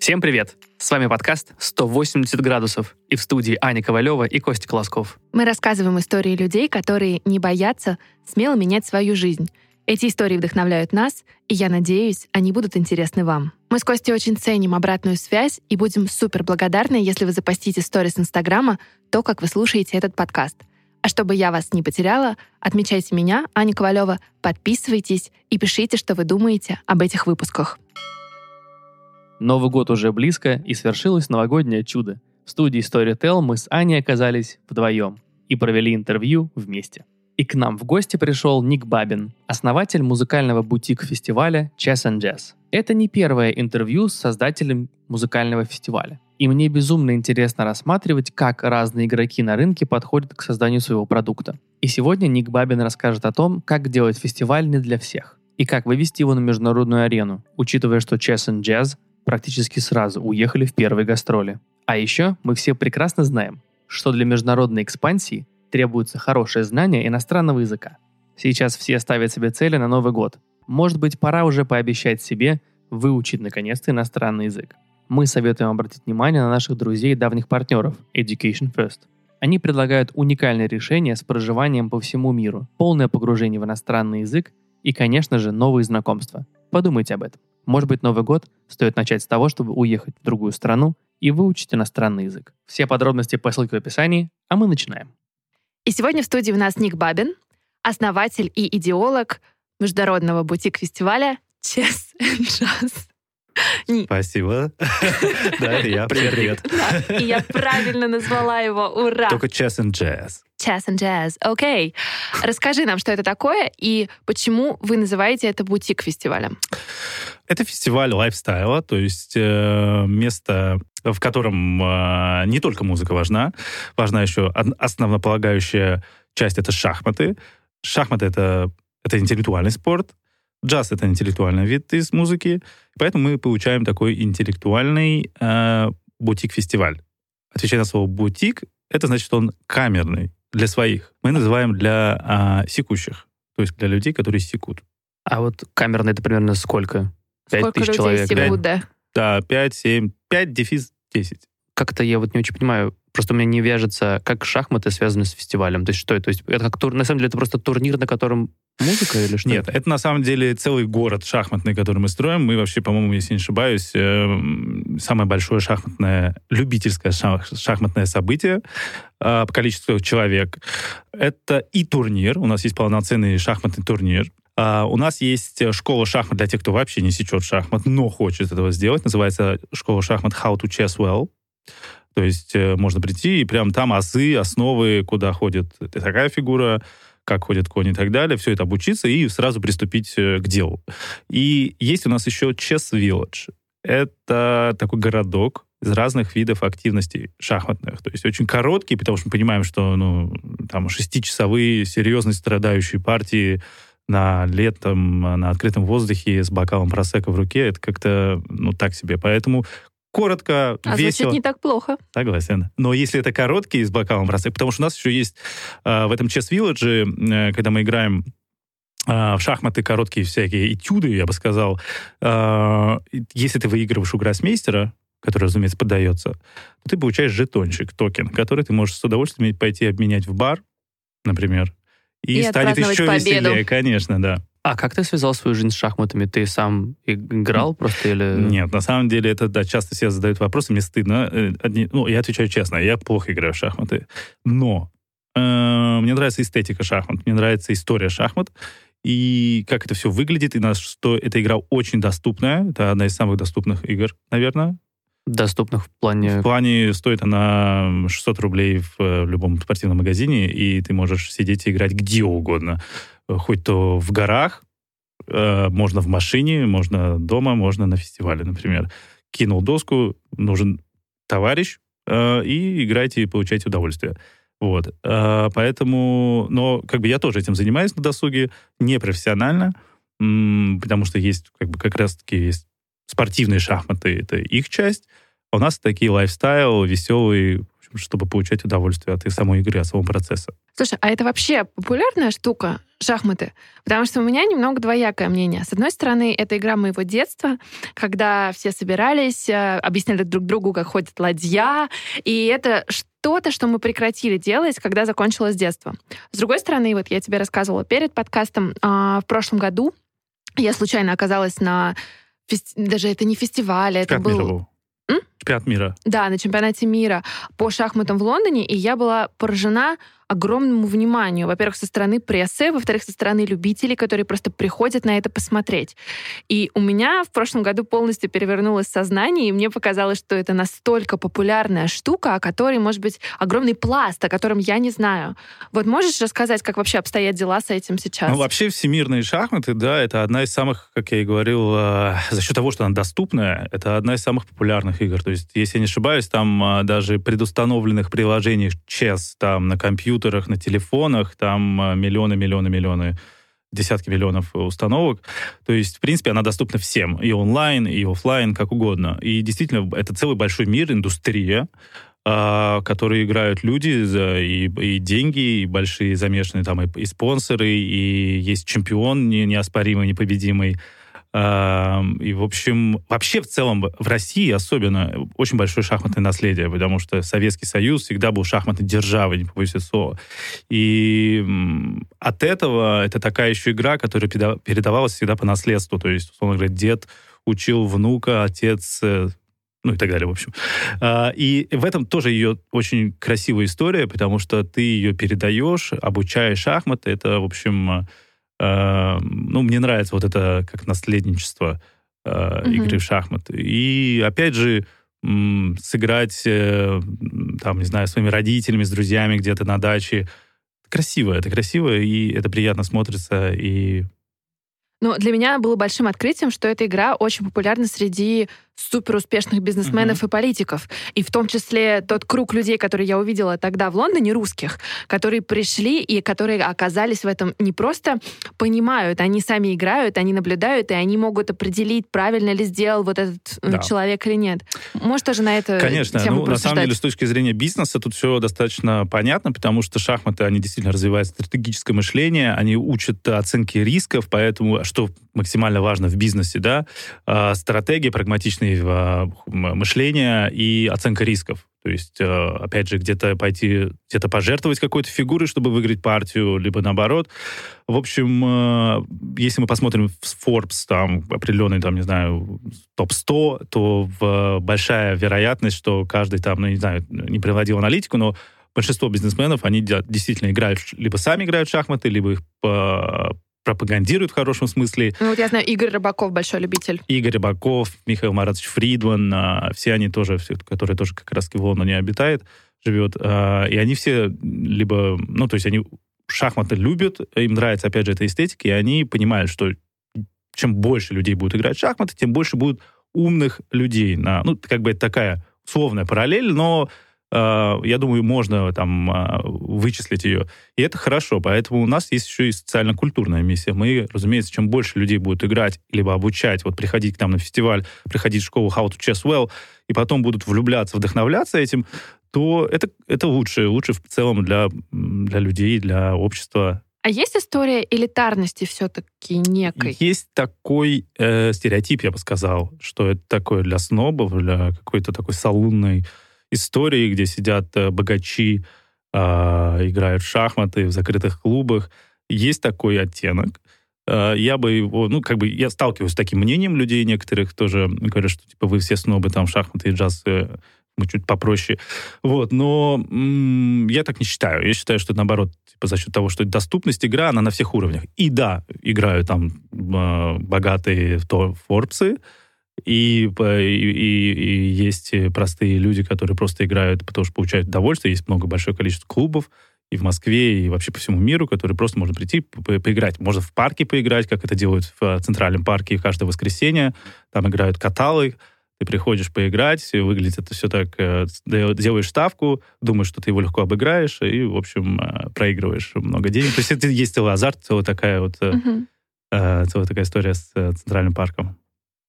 Всем привет! С вами подкаст «180 градусов» и в студии Аня Ковалева и Костя Колосков. Мы рассказываем истории людей, которые не боятся смело менять свою жизнь. Эти истории вдохновляют нас, и я надеюсь, они будут интересны вам. Мы с Костей очень ценим обратную связь и будем супер благодарны, если вы запостите сторис Инстаграма то, как вы слушаете этот подкаст. А чтобы я вас не потеряла, отмечайте меня, Аня Ковалева, подписывайтесь и пишите, что вы думаете об этих выпусках. Новый год уже близко, и свершилось новогоднее чудо. В студии Storytel мы с Аней оказались вдвоем и провели интервью вместе. И к нам в гости пришел Ник Бабин, основатель музыкального бутик-фестиваля Chess and Jazz. Это не первое интервью с создателем музыкального фестиваля. И мне безумно интересно рассматривать, как разные игроки на рынке подходят к созданию своего продукта. И сегодня Ник Бабин расскажет о том, как делать фестиваль не для всех и как вывести его на международную арену, учитывая, что Chess and Jazz практически сразу уехали в первые гастроли. А еще мы все прекрасно знаем, что для международной экспансии требуется хорошее знание иностранного языка. Сейчас все ставят себе цели на Новый год. Может быть, пора уже пообещать себе выучить наконец-то иностранный язык. Мы советуем обратить внимание на наших друзей и давних партнеров Education First. Они предлагают уникальное решение с проживанием по всему миру, полное погружение в иностранный язык и, конечно же, новые знакомства. Подумайте об этом. Может быть, Новый год стоит начать с того, чтобы уехать в другую страну и выучить иностранный язык. Все подробности по ссылке в описании, а мы начинаем. И сегодня в студии у нас Ник Бабин, основатель и идеолог международного бутик-фестиваля Chess and Jazz. Спасибо. Да, это я. Привет, привет. И я правильно назвала его. Ура! Только Chess and Jazz. Chess and Jazz. Окей. Расскажи нам, что это такое и почему вы называете это бутик-фестивалем. Это фестиваль лайфстайла, то есть э, место, в котором э, не только музыка важна, важна еще основополагающая часть — это шахматы. Шахматы — это, это интеллектуальный спорт, джаз — это интеллектуальный вид из музыки, поэтому мы получаем такой интеллектуальный э, бутик-фестиваль. Отвечая на слово «бутик», это значит, что он камерный для своих. Мы называем для а, секущих, то есть для людей, которые секут. А вот камерный это примерно сколько? Пять тысяч человек? Секут, да? Да, 5, 7, 5, дефис 10. Как-то я вот не очень понимаю, просто у меня не вяжется, как шахматы связаны с фестивалем. То есть что это? То есть это как тур, на самом деле это просто турнир, на котором музыка или что? Нет, это на самом деле целый город шахматный, который мы строим. Мы вообще, по-моему, если не ошибаюсь, э, самое большое шахматное, любительское шахматное событие э, по количеству человек. Это и турнир. У нас есть полноценный шахматный турнир. Uh, у нас есть школа шахмат для тех, кто вообще не сечет шахмат, но хочет этого сделать. Называется школа шахмат How to Chess Well. То есть э, можно прийти и прям там азы, основы, куда ходит такая фигура, как ходят кони и так далее, все это обучиться и сразу приступить э, к делу. И есть у нас еще Chess Village. Это такой городок из разных видов активностей шахматных. То есть очень короткий, потому что мы понимаем, что ну, там шестичасовые серьезные страдающие партии на летом, на открытом воздухе с бокалом просека в руке, это как-то, ну, так себе. Поэтому коротко, а весело. звучит не так плохо. Согласен. Но если это короткий с бокалом просека, потому что у нас еще есть э, в этом Chess Village, э, когда мы играем э, в шахматы короткие всякие этюды, я бы сказал, э, если ты выигрываешь у гроссмейстера, который, разумеется, поддается, то ты получаешь жетончик, токен, который ты можешь с удовольствием пойти обменять в бар, например, и, и станет еще победу. веселее, конечно, да. А как ты связал свою жизнь с шахматами? Ты сам играл просто или... Нет, на самом деле это, да, часто все задают вопросы, мне стыдно. Э, ну, я отвечаю честно, я плохо играю в шахматы. Но э, мне нравится эстетика шахмат, мне нравится история шахмат, и как это все выглядит, и на что эта игра очень доступная. Это одна из самых доступных игр, наверное. Доступных в плане... В плане стоит она 600 рублей в э, любом спортивном магазине, и ты можешь сидеть и играть где угодно хоть то в горах, э, можно в машине, можно дома, можно на фестивале, например. Кинул доску, нужен товарищ, э, и играйте и получайте удовольствие. Вот. Э, поэтому, но как бы я тоже этим занимаюсь на досуге, непрофессионально, потому что есть как бы как раз-таки есть спортивные шахматы, это их часть, а у нас такие лайфстайл, веселый, общем, чтобы получать удовольствие от самой игры, от самого процесса. Слушай, а это вообще популярная штука, шахматы? Потому что у меня немного двоякое мнение. С одной стороны, это игра моего детства, когда все собирались, э, объясняли друг другу, как ходит ладья, и это что-то, что мы прекратили делать, когда закончилось детство. С другой стороны, вот я тебе рассказывала перед подкастом, а, в прошлом году я случайно оказалась на фести... даже это не фестиваль, это был... Чемпионат мира. Да, на чемпионате мира по шахматам в Лондоне, и я была поражена огромному вниманию. Во-первых, со стороны прессы, во-вторых, со стороны любителей, которые просто приходят на это посмотреть. И у меня в прошлом году полностью перевернулось сознание, и мне показалось, что это настолько популярная штука, о которой, может быть, огромный пласт, о котором я не знаю. Вот можешь рассказать, как вообще обстоят дела с этим сейчас? Ну, вообще всемирные шахматы, да, это одна из самых, как я и говорил, э, за счет того, что она доступная, это одна из самых популярных игр. То есть, если я не ошибаюсь, там э, даже предустановленных приложений чес там на компьютерах, на телефонах, там э, миллионы, миллионы, миллионы десятки миллионов установок. То есть, в принципе, она доступна всем. И онлайн, и офлайн, как угодно. И действительно, это целый большой мир, индустрия, э, которые играют люди за и, и деньги, и большие замешанные там и, и спонсоры, и есть чемпион не, неоспоримый, непобедимый. И, в общем, вообще в целом в России особенно очень большое шахматное наследие, потому что Советский Союз всегда был шахматной державой, не побоюсь слова. И от этого это такая еще игра, которая передавалась всегда по наследству. То есть, условно говоря, дед учил внука, отец э, ну и так далее, в общем. А, и в этом тоже ее очень красивая история, потому что ты ее передаешь, обучаешь шахматы. Это, в общем, Эм, ну, мне нравится вот это как наследничество mm-hmm. игры в шахматы. И, опять же, сыграть, э, там, не знаю, своими родителями, с друзьями где-то на даче. Красиво, это красиво, и это приятно смотрится, и но для меня было большим открытием, что эта игра очень популярна среди супер успешных бизнесменов mm-hmm. и политиков. И в том числе тот круг людей, которые я увидела тогда в Лондоне, русских, которые пришли и которые оказались в этом не просто понимают, они сами играют, они наблюдают, и они могут определить, правильно ли сделал вот этот э, да. человек или нет. Может, тоже на это Конечно. Ну, на самом деле, с точки зрения бизнеса тут все достаточно понятно, потому что шахматы, они действительно развивают стратегическое мышление, они учат оценки рисков, поэтому, что максимально важно в бизнесе, да, а, стратегия, прагматичное мышление и оценка рисков. То есть, а, опять же, где-то пойти, где-то пожертвовать какой-то фигурой, чтобы выиграть партию, либо наоборот. В общем, а, если мы посмотрим в Forbes, там, определенный, там, не знаю, топ-100, то большая вероятность, что каждый там, ну, не знаю, не приводил аналитику, но большинство бизнесменов, они действительно играют, либо сами играют в шахматы, либо их пропагандируют в хорошем смысле. Ну вот я знаю, Игорь Рыбаков большой любитель. Игорь Рыбаков, Михаил Маратович Фридман, а, все они тоже, все, которые тоже как раз в Лондоне обитают, живет, а, и они все либо, ну то есть они шахматы любят, им нравится, опять же, эта эстетика, и они понимают, что чем больше людей будут играть в шахматы, тем больше будет умных людей. На, ну, как бы это такая условная параллель, но я думаю, можно там э, вычислить ее. И это хорошо, поэтому у нас есть еще и социально-культурная миссия. Мы, разумеется, чем больше людей будут играть, либо обучать, вот приходить к нам на фестиваль, приходить в школу How to Chess Well, и потом будут влюбляться, вдохновляться этим, то это, это лучше, лучше в целом для, для людей, для общества. А есть история элитарности все-таки некой? Есть такой э, стереотип, я бы сказал, что это такое для снобов, для какой-то такой салунной истории, где сидят э, богачи, э, играют в шахматы в закрытых клубах. Есть такой оттенок. Э, я бы его, ну, как бы, я сталкиваюсь с таким мнением людей некоторых тоже, говорят, что, типа, вы все снобы, там, шахматы и джаз, э, мы чуть попроще. Вот, но м- я так не считаю. Я считаю, что наоборот, типа, за счет того, что доступность игра, она на всех уровнях. И да, играют там э, богатые то Форбсы, и, и, и есть простые люди, которые просто играют, потому что получают удовольствие. Есть много большое количество клубов и в Москве, и вообще по всему миру, которые просто можно прийти по поиграть. Можно в парке поиграть, как это делают в Центральном парке каждое воскресенье. Там играют каталы, ты приходишь поиграть, выглядит это все так, э, делаешь ставку, думаешь, что ты его легко обыграешь, и, в общем, э, проигрываешь много денег. То есть это есть целый азарт, целая такая вот, uh-huh. целая такая история с Центральным парком.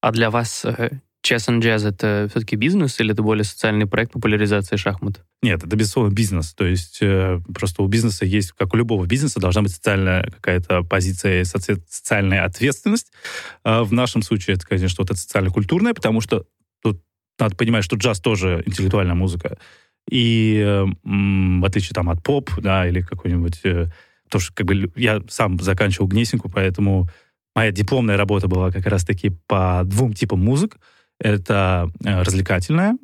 А для вас э, Chess and Jazz — это все-таки бизнес или это более социальный проект популяризации шахмат? Нет, это, безусловно, бизнес. То есть э, просто у бизнеса есть, как у любого бизнеса, должна быть социальная какая-то позиция, соци- социальная ответственность. Э, в нашем случае это, конечно, что-то социально-культурное, потому что тут надо понимать, что джаз тоже интеллектуальная музыка. И э, в отличие там от поп, да, или какой-нибудь... Э, потому что как бы я сам заканчивал Гнесинку, поэтому моя дипломная работа была как раз-таки по двум типам музык. Это э, развлекательная,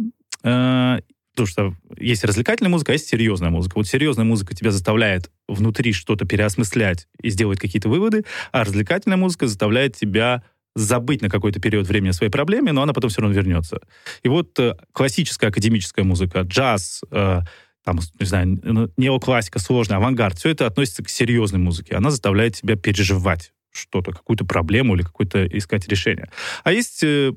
э, потому что есть развлекательная музыка, а есть серьезная музыка. Вот серьезная музыка тебя заставляет внутри что-то переосмыслять и сделать какие-то выводы, а развлекательная музыка заставляет тебя забыть на какой-то период времени о своей проблеме, но она потом все равно вернется. И вот э, классическая академическая музыка, джаз, э, там, не знаю, неоклассика, сложная, авангард, все это относится к серьезной музыке. Она заставляет тебя переживать что-то, какую-то проблему или какое-то искать решение. А есть э,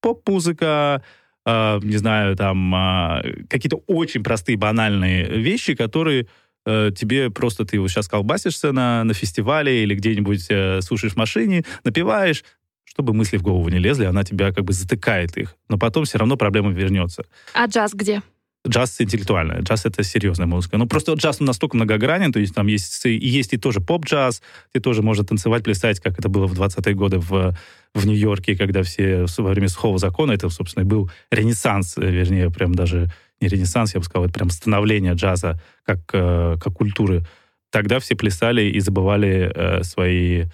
поп-музыка, э, не знаю, там э, какие-то очень простые, банальные вещи, которые э, тебе просто ты вот сейчас колбасишься на, на фестивале или где-нибудь э, слушаешь в машине, напиваешь, чтобы мысли в голову не лезли, она тебя как бы затыкает их. Но потом все равно проблема вернется. А джаз где? Джаз интеллектуальный, джаз это серьезная музыка. Ну, просто джаз настолько многогранен, то есть там есть, есть и тоже поп-джаз, ты тоже можно танцевать, плясать, как это было в 20-е годы в, в Нью-Йорке, когда все во время сухого закона, это, собственно, и был ренессанс, э, вернее, прям даже не ренессанс, я бы сказал, это прям становление джаза как, э, как культуры. Тогда все плясали и забывали э, свои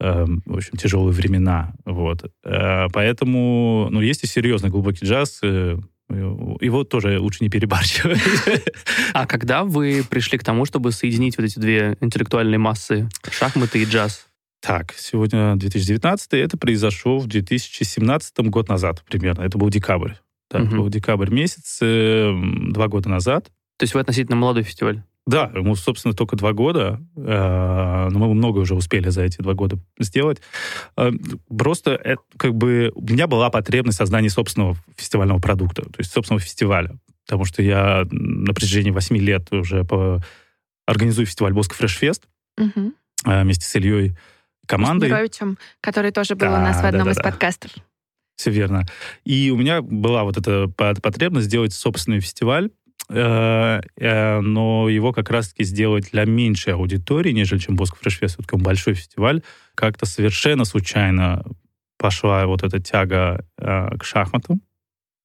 э, в общем, тяжелые времена. Вот. Э, поэтому, ну, есть и серьезный глубокий джаз, его тоже лучше не перебарщивать. А когда вы пришли к тому, чтобы соединить вот эти две интеллектуальные массы, шахматы и джаз? Так, сегодня 2019, это произошло в 2017 год назад примерно. Это был декабрь. Так, Мгм. был декабрь месяц, э, два года назад. То есть вы относительно молодой фестиваль? Да, ему, собственно, только два года, э, но мы много уже успели за эти два года сделать. Э, Просто это, как бы у меня была потребность создания собственного фестивального продукта, то есть собственного фестиваля, потому что я на протяжении восьми лет уже по... организую фестиваль Боско Фреш Фест Мгм. э, вместе с Ильей командой. Мировичем, который тоже был у Да, нас в одном да, из да. подкастов. Все верно. И у меня была вот эта по- потребность сделать собственный фестиваль, но его как раз-таки сделать для меньшей аудитории, нежели чем Боско Фреш Фест, все-таки он большой фестиваль. Как-то совершенно случайно пошла вот эта тяга э, к шахматам.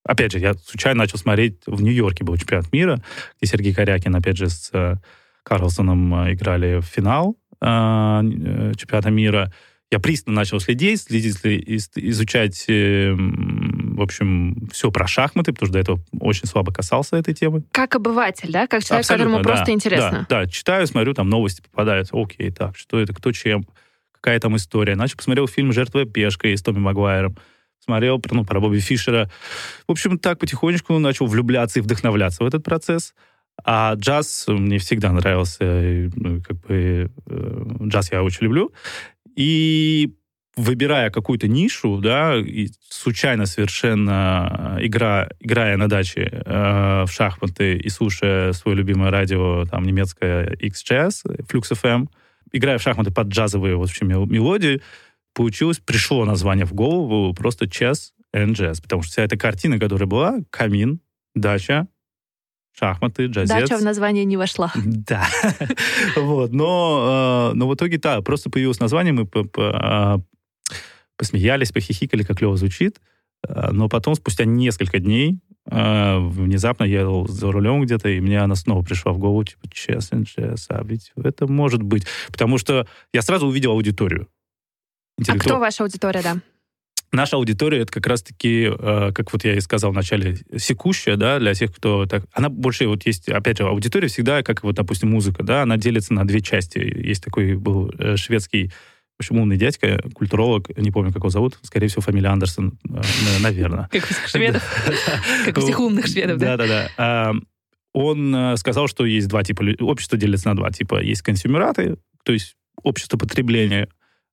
Опять же, я случайно начал смотреть, в Нью-Йорке был чемпионат мира, где Сергей Корякин, опять же, с э, Карлсоном э, играли в финал э, э, чемпионата мира. Я пристально начал следить, следить, из- изучать, э, м, в общем, все про шахматы, потому что до этого очень слабо касался этой темы. Как обыватель, да? Как человек, Абсолютно, которому да, просто интересно. Да, да, читаю, смотрю, там новости попадают. Окей, так, что это, кто чем, какая там история. Начал посмотрел фильм «Жертва пешкой» с Томми Магуайром. Смотрел про, ну, про Бобби Фишера. В общем, так потихонечку начал влюбляться и вдохновляться в этот процесс. А джаз мне всегда нравился. ну, как бы, э, джаз я очень люблю. И выбирая какую-то нишу, да, и случайно совершенно игра, играя на даче э, в шахматы и слушая свое любимое радио, там, немецкое X-Jazz, Flux FM, играя в шахматы под джазовые, в общем, мел- мелодии, получилось, пришло название в голову просто Chess and Jazz, потому что вся эта картина, которая была, камин, дача, шахматы, джазец. Дача в название не вошла. Да. вот. Но, э, но в итоге, да, просто появилось название, мы э, посмеялись, похихикали, как клево звучит. Э, Но потом, спустя несколько дней, э, внезапно я ехал за рулем где-то, и мне она снова пришла в голову, типа, честно, а ведь это может быть. Потому что я сразу увидел аудиторию. А кто ваша аудитория, да? наша аудитория это как раз-таки, э, как вот я и сказал в начале, секущая, да, для тех, кто так... Она больше вот есть, опять же, аудитория всегда, как вот, допустим, музыка, да, она делится на две части. Есть такой был шведский общем, умный дядька, культуролог, не помню, как его зовут, скорее всего, фамилия Андерсон, э, наверное. Как у всех шведов. Как у всех умных шведов, да? Да-да-да. А, Он э, сказал, что есть два типа... Общество делится на два типа. Есть консюмераты, то есть общество потребления,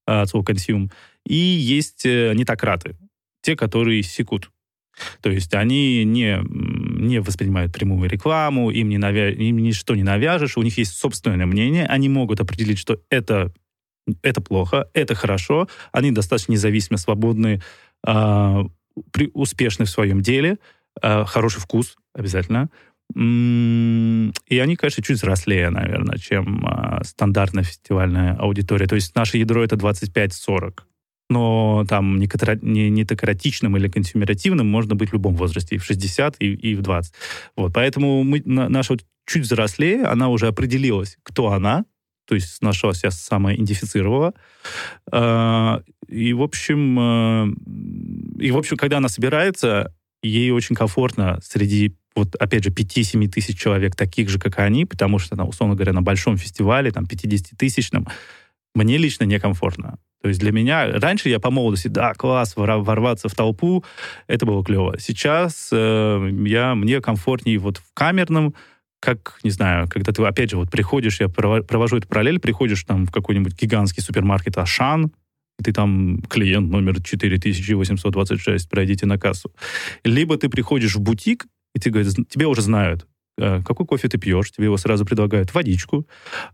а, от слова consume, и есть э, нетократы, те, которые секут. То есть они не, не воспринимают прямую рекламу, им, не навя... им ничто не навяжешь, у них есть собственное мнение, они могут определить, что это, это плохо, это хорошо, они достаточно независимы, свободны а, при, успешны в своем деле, э, хороший вкус обязательно. И они, конечно, чуть взрослее, наверное, чем э, стандартная фестивальная аудитория. То есть наше ядро это 25-40 но там не, не, не тократичным или консюмеративным можно быть в любом возрасте, и в 60, и, и в 20. Вот, поэтому мы, на, наша чуть взрослее, она уже определилась, кто она, то есть нашла себя самоидентифицировала. И, в общем, э, и, в общем, когда она собирается, ей очень комфортно среди вот, опять же, 5-7 тысяч человек, таких же, как они, потому что, там, условно говоря, на большом фестивале, там, 50-тысячном, мне лично некомфортно. То есть для меня, раньше я по молодости, да, класс, ворваться в толпу, это было клево. Сейчас э, я, мне комфортнее вот в камерном, как, не знаю, когда ты, опять же, вот приходишь, я провожу эту параллель, приходишь там в какой-нибудь гигантский супермаркет Ашан, и ты там клиент номер 4826, пройдите на кассу. Либо ты приходишь в бутик, и ты говоришь, тебя уже знают, Э, какой кофе ты пьешь, тебе его сразу предлагают водичку,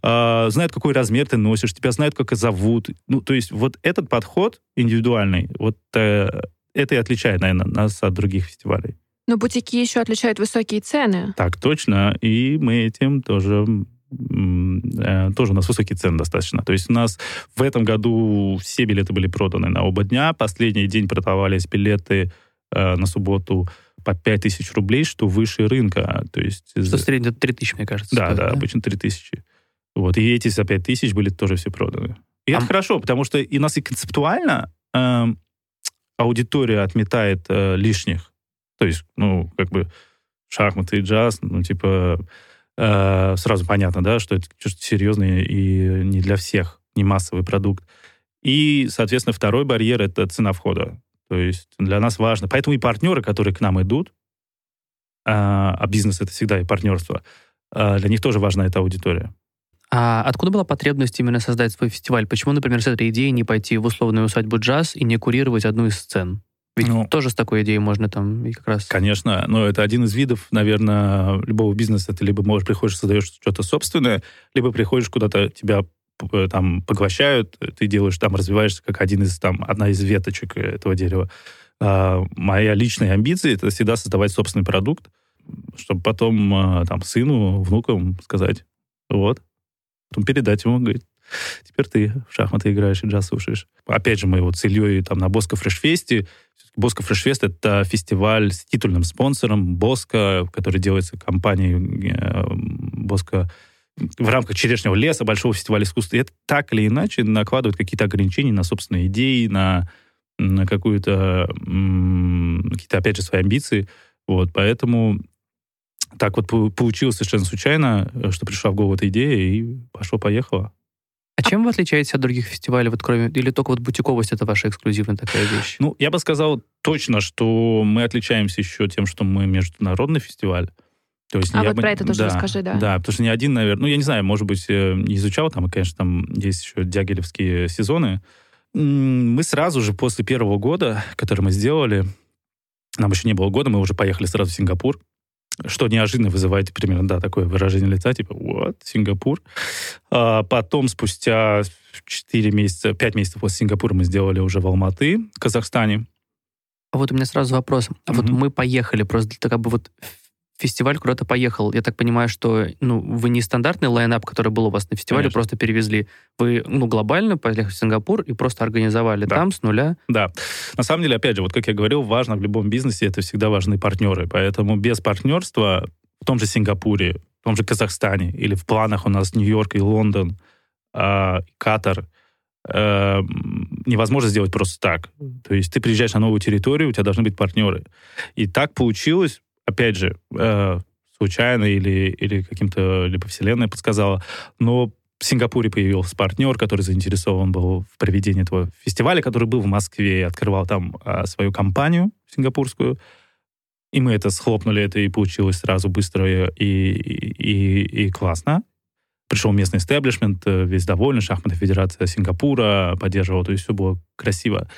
э, знают, какой размер ты носишь, тебя знают, как зовут. Ну, то есть вот этот подход индивидуальный, вот э, это и отличает, наверное, нас от других фестивалей. Но бутики еще отличают высокие цены. Так точно, и мы этим тоже э, тоже у нас высокие цены достаточно. То есть у нас в этом году все билеты были проданы на оба дня. Последний день продавались билеты э, на субботу по 5 тысяч рублей, что выше рынка. То есть, что в среднем 3 тысячи, мне кажется. Да, стоит, да, да, обычно 3 тысячи. Вот, и эти за 5 тысяч были тоже все проданы. И а... это хорошо, потому что и нас и концептуально э, аудитория отметает э, лишних. То есть, ну, как бы шахматы и джаз, ну, типа, э, сразу понятно, да, что это что-то серьезное и не для всех, не массовый продукт. И, соответственно, второй барьер — это цена входа. То есть для нас важно. Поэтому и партнеры, которые к нам идут, а, а бизнес это всегда и партнерство, а, для них тоже важна эта аудитория. А откуда была потребность именно создать свой фестиваль? Почему, например, с этой идеей не пойти в условную усадьбу джаз и не курировать одну из сцен? Ведь ну, тоже с такой идеей можно там и как раз... Конечно, но это один из видов, наверное, любого бизнеса. Ты либо можешь, приходишь, создаешь что-то собственное, либо приходишь куда-то, тебя Э, там поглощают, ты делаешь там, развиваешься как один из там, одна из веточек этого дерева. А, моя личная амбиция — это всегда создавать собственный продукт, чтобы потом а, там сыну, внукам сказать, вот, потом передать ему, говорит, теперь ты в шахматы играешь и джаз слушаешь. Опять же, мы вот с Ильей там на Боско Фрешфесте. Боско Фрешфест — это фестиваль с титульным спонсором Боско, который делается компанией э, Боско в рамках черешнего леса, большого фестиваля искусства, это так или иначе накладывает какие-то ограничения на собственные идеи, на, на какую-то, какие-то, опять же, свои амбиции. Вот, поэтому так вот получилось совершенно случайно, что пришла в голову эта идея, и пошло-поехало. А чем вы отличаетесь от других фестивалей, вот кроме, или только вот бутиковость это ваша эксклюзивная такая вещь? Ну, я бы сказал точно, что мы отличаемся еще тем, что мы международный фестиваль. То есть, а вот бы, про это тоже да, расскажи, да. Да, потому что ни один, наверное, ну, я не знаю, может быть, э, не изучал, там, конечно, там есть еще дягилевские сезоны. Мы сразу же после первого года, который мы сделали, нам еще не было года, мы уже поехали сразу в Сингапур, что неожиданно вызывает примерно, да, такое выражение лица, типа, вот, Сингапур. А потом, спустя 4 месяца, 5 месяцев после Сингапура мы сделали уже в Алматы, в Казахстане. А вот у меня сразу вопрос. А mm-hmm. вот мы поехали просто того, бы вот фестиваль куда-то поехал. Я так понимаю, что ну, вы не стандартный лайнап, который был у вас на фестивале, Конечно. просто перевезли. Вы ну, глобально поехали в Сингапур и просто организовали да. там с нуля. Да. На самом деле, опять же, вот как я говорил, важно в любом бизнесе, это всегда важны партнеры. Поэтому без партнерства в том же Сингапуре, в том же Казахстане или в планах у нас Нью-Йорк и Лондон, э, Катар, э, невозможно сделать просто так. То есть ты приезжаешь на новую территорию, у тебя должны быть партнеры. И так получилось, опять же, э, случайно или, или каким-то, либо вселенная подсказала, но в Сингапуре появился партнер, который заинтересован был в проведении этого фестиваля, который был в Москве и открывал там а, свою компанию сингапурскую. И мы это схлопнули, это и получилось сразу быстро и, и, и, и классно. Пришел местный истеблишмент, э, весь довольный, шахматная федерация Сингапура поддерживала, то есть все было красиво.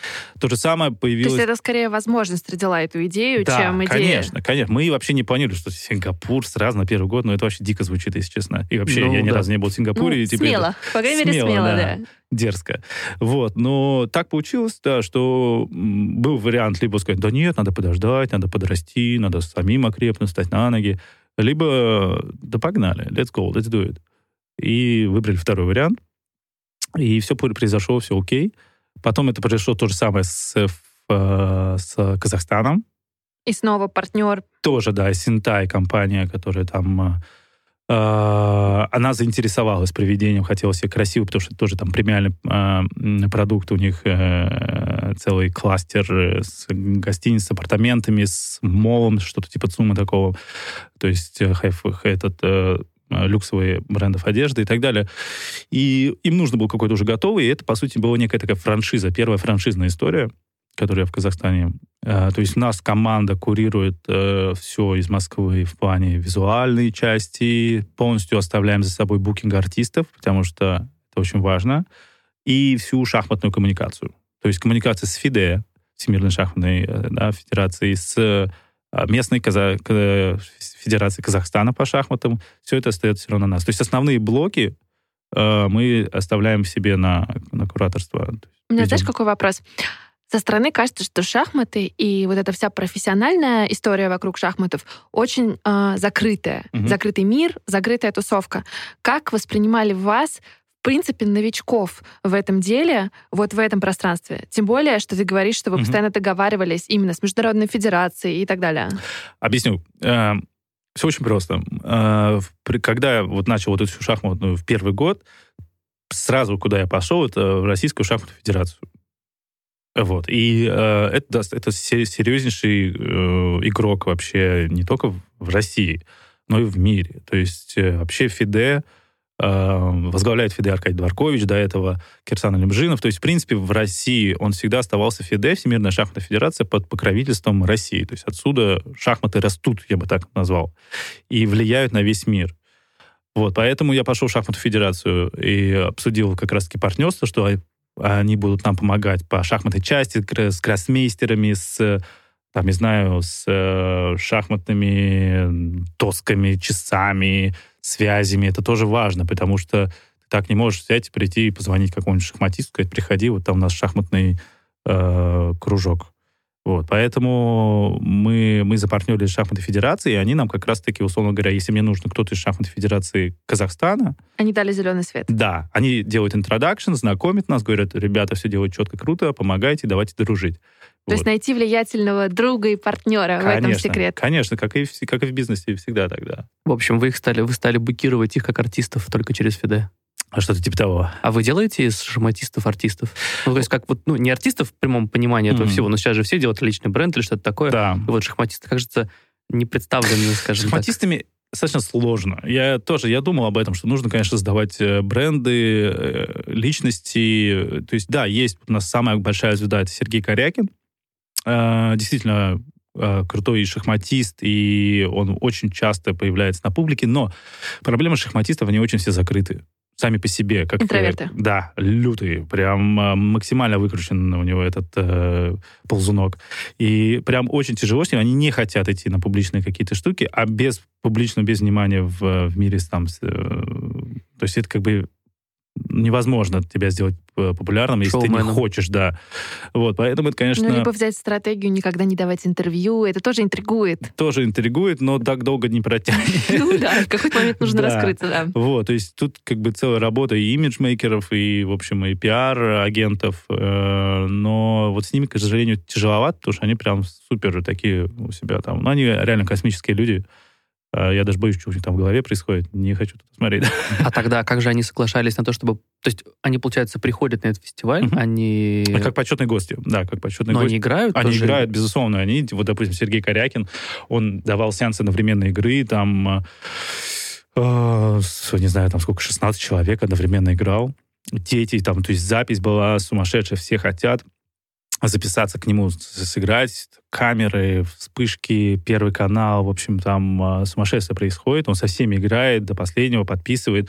То же самое появилось... То есть это скорее возможность родила эту идею, да, чем идея? конечно, конечно. Мы вообще не планировали, что Сингапур сразу на первый год, но это вообще дико звучит, если честно. И вообще Ну, я ни да. разу не был в Сингапуре. Ну, и теперь смело, это- по крайней мере, смело, да. Дерзко. Вот. Но так получилось, да, что был вариант либо сказать, да нет, надо подождать, надо подрасти, надо самим окрепнуть, стать на ноги. Либо, да погнали, let's go, let's do it. И выбрали второй вариант. И все произошло, все окей. Потом это произошло то же самое с, э, с Казахстаном. И снова партнер. Тоже, да, Синтай компания, которая там... э, э, она заинтересовалась проведением, хотела себе красиво, потому что тоже там премиальный э, продукт, у них э, целый кластер э, с гостиницей, с апартаментами, с молом, что-то типа ЦУМа такого. То есть э, этот э, люксовые брендов одежды и так далее. И им нужно был какой-то уже готовый, и это, по сути, была некая такая франшиза, первая франшизная история, которая в Казахстане. Э, то есть нас команда курирует все из Москвы в плане визуальной части, полностью оставляем за собой букинг артистов, потому что это очень важно, и всю шахматную коммуникацию. То есть коммуникация с ФИДЕ, Всемирной шахматной э, да, федерацией, с э, местной каза- ка- федерацией Казахстана по шахматам, все это остается все равно на нас. То есть основные блоки э, мы оставляем себе на, на кураторство. У меня, знаешь, какой вопрос? Со стороны кажется, что шахматы и вот эта вся профессиональная история вокруг шахматов очень а, закрытая. Мгм. Закрытый мир, закрытая тусовка. Как воспринимали вас, в принципе, новичков в этом деле, вот в этом пространстве? Тем более, что ты говоришь, что вы Мгм. постоянно договаривались именно с Международной Федерацией и так далее. Объясню. все очень просто. Э, когда я вот начал вот эту шахматную в первый год, сразу куда я пошел, это в Российскую шахматную федерацию. Вот. И э, это, это се- серьезнейший э, игрок вообще не только в- России, но и в мире. То есть э, вообще ФИДЕ, возглавляет ФИДЕ Аркадий Дворкович, до этого Кирсан Алимжинов. То есть, в принципе, в России он всегда оставался ФИДЕ, Всемирная шахматная федерация, под покровительством России. То есть отсюда шахматы растут, я бы так назвал, и влияют на весь мир. Вот, поэтому я пошел в шахматную федерацию и обсудил как раз-таки партнерство, что они будут нам помогать по шахматной части, с гроссмейстерами, с, там, не знаю, с э, шахматными досками, часами, связями. Это тоже важно, потому что ты так не можешь взять, и прийти и позвонить какому-нибудь шахматисту, сказать, приходи, вот там у нас шахматный э, кружок. Вот, поэтому мы, мы запартнерились с шахматной федерацией, и они нам как раз-таки, условно говоря, если мне нужно кто-то из шахматной федерации Казахстана, Они дали зеленый свет. да, они делают интродакшн, знакомят нас, говорят, ребята, все делают четко, круто, помогайте, давайте дружить. То есть Вот. найти влиятельного друга и партнера в этом Конечно, секрет. Конечно, как и, в- как и в бизнесе всегда тогда. В общем, вы их стали, вы стали букировать их как артистов только через Фиде. А что-то типа того. А вы делаете из шахматистов артистов? Ну, то есть как вот, ну, не артистов в прямом понимании этого Мгм. всего, но сейчас же все делают личный бренд или что-то такое. Да. И вот шахматисты, кажется, не представлены, скажем так. шахматистами достаточно сложно. Я тоже, я думал об этом, что нужно, конечно, создавать э, бренды, э, личности. То есть, да, есть у нас самая большая звезда, это Сергей Корякин. Э, Действительно э, крутой шахматист, и он очень часто появляется на публике, но проблема шахматистов, они очень все закрыты сами по себе. Как, э, Интроверты. Да, лютые. Прям э, максимально выкручен у него этот э, ползунок. И прям очень тяжело с ним. Они не хотят идти на публичные какие-то штуки, а без публичного, без внимания в, в мире там... э, то есть это как бы невозможно тебя сделать э, популярным, если ты не Шоуменом. хочешь, да. Вот, поэтому это, конечно, Ну, либо взять стратегию никогда не давать интервью. Это тоже интригует. тоже интригует, но так долго не протянет. Ну да, в какой-то момент нужно Да. раскрыться, да. Вот, то есть тут как бы целая работа и имиджмейкеров, и, в общем, и пиар-агентов, э, но вот с ними, к сожалению, тяжеловато, потому что они прям супер такие у себя там. Ну, они реально космические люди. Э, Я даже боюсь, что у них там в голове происходит. Не хочу тут смотреть. А тогда как же они соглашались на то, чтобы... То есть они, получается, приходят на этот фестиваль, Мгм. они... А Как почетные гости. Да, как почетные Но гости. они играют Они тоже? играют, безусловно. Они, вот, допустим, Сергей Корякин, он давал сеансы одновременной игры, там, э, не знаю, там сколько, 16 человек одновременно играл. Дети, там, то есть запись была сумасшедшая, все хотят. Записаться к нему, сыграть, камеры, вспышки, первый канал, в общем, там э, сумасшествие происходит, он со всеми играет, до последнего подписывает, э,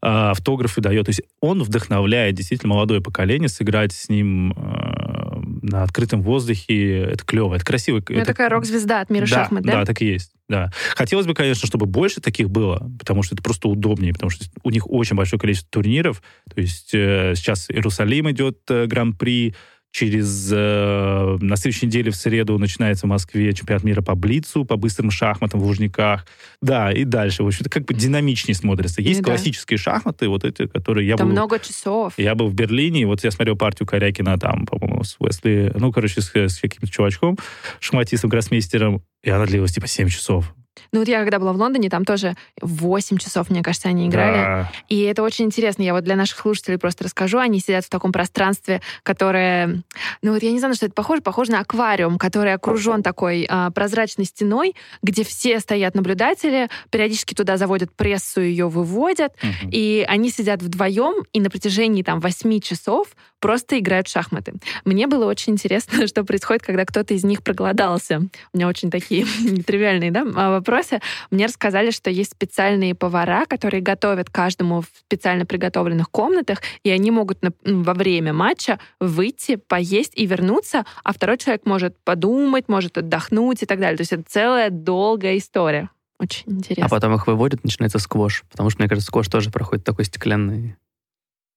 автографы дает, то есть он вдохновляет действительно молодое поколение сыграть с ним э, на открытом воздухе, это клево, это красиво. Ну, это такая рок-звезда от мира да, шахмат, да? Да, так и есть. Да. Хотелось бы, конечно, чтобы больше таких было, потому что это просто удобнее, потому что у них очень большое количество турниров. То есть э, сейчас Иерусалим идет э, гран-при, Через э, на следующей неделе в среду начинается в Москве чемпионат мира по блицу, по быстрым шахматам в Лужниках. Да, и дальше. В общем, это как бы динамичнее смотрится. Есть Ну да. классические шахматы, вот эти, которые я Там был... много часов. Я был в Берлине, и вот я смотрел партию Корякина там, по-моему, с Уэсли, ну, короче, с, с каким-то чувачком, шахматистом, гроссмейстером, и она длилась типа 7 часов. Ну вот я когда была в Лондоне, там тоже 8 часов, мне кажется, они играли. Да. И это очень интересно. Я вот для наших слушателей просто расскажу. Они сидят в таком пространстве, которое... Ну вот я не знаю, на что это похоже. Похоже на аквариум, который окружен такой а, прозрачной стеной, где все стоят наблюдатели, периодически туда заводят прессу, ее выводят. Мгм. И они сидят вдвоем и на протяжении там 8 часов просто играют в шахматы. Мне было очень интересно, что происходит, когда кто-то из них проголодался. У меня очень такие нетривиальные да, а, вопросы. Мне рассказали, что есть специальные повара, которые готовят каждому в специально приготовленных комнатах, и они могут во время матча выйти, поесть и вернуться, а второй человек может подумать, может отдохнуть и так далее. То есть это целая долгая история. Очень интересно. А потом их выводят, начинается сквош. Потому что, мне кажется, сквош тоже проходит такой стеклянной,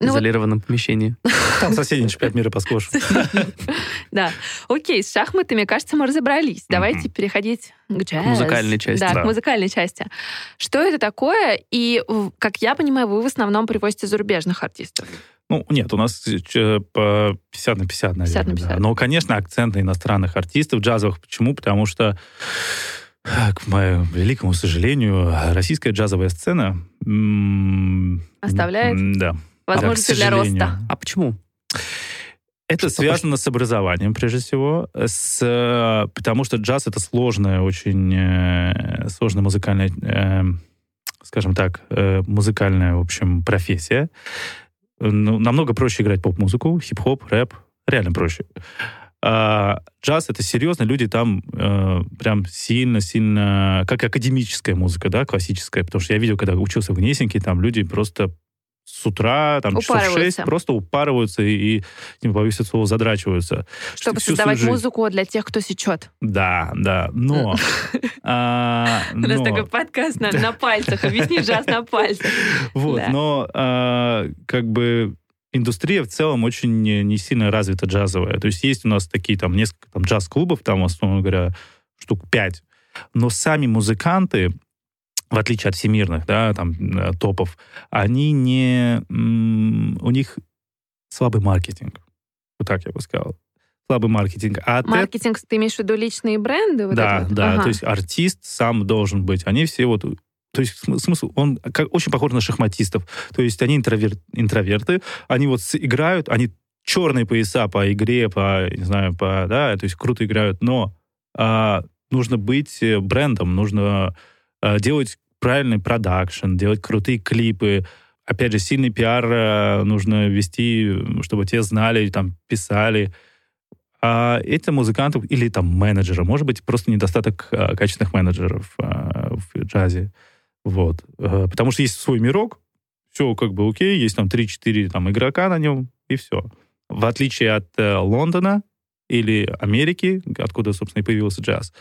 Ну вот- изолированном помещении. Там соседний чемпионат мира по сквошу. Да. Окей, с шахматами, кажется, мы разобрались. Давайте переходить к джаз. музыкальной части. Да, к музыкальной части. Что это такое? И, как я понимаю, вы в основном привозите зарубежных артистов. Ну, нет, у нас э, по 50 на 50, наверное. 50 на 50. да. Но, конечно, акцент на иностранных артистов джазовых. Почему? Потому что, э, к моему великому сожалению, российская джазовая сцена... Оставляет? Да. Возможности Да, для роста. А почему? Это Что связано с образованием, прежде всего, с, э, потому что джаз это сложная, очень э, сложная музыкальная, э, скажем так, э, музыкальная, в общем, профессия. Ну, намного проще играть поп-музыку, хип-хоп, рэп, реально проще. А джаз это серьезно, люди там э, прям сильно-сильно, как академическая музыка, да, классическая, потому что я видел, когда учился в Гнесинке, там люди просто с утра, там, часов. 6, просто упарываются и, и не боюсь слова, задрачиваются. Чтобы Всю создавать жизнь. музыку для тех, кто сечет. Да, да, но... а, У нас такой подкаст на, на пальцах. Объясни джаз на пальцах. Вот, Да. но а, как бы индустрия в целом очень не, не сильно развита джазовая. То есть есть у нас такие там несколько там джаз-клубов, там, условно говоря, штук пять. Но сами музыканты, в отличие от всемирных, да, там, э, топов, они не... у них слабый маркетинг. Вот так я бы сказал. Слабый маркетинг. А Маркетинг, ты имеешь в виду личные бренды? Вот да, это вот? да. Ага. То есть артист сам должен быть. Они все вот... То есть см- смысл, он как, очень похож на шахматистов. То есть они интровер- интроверты, они вот играют, они черные пояса по игре, по, не знаю, по, да, то есть круто играют, но а, нужно быть э, брендом, нужно делать правильный продакшн, делать крутые клипы, опять же, сильный пиар э, нужно вести, чтобы те знали, там, писали. А это музыкантов или там менеджера. Может быть, просто недостаток а, качественных менеджеров в джазе. Вот. Э, потому что есть свой мирок, все как бы окей, есть там 3-4 там, игрока на нем, и все. В отличие от э, Лондона или Америки, откуда, собственно, и появился джаз,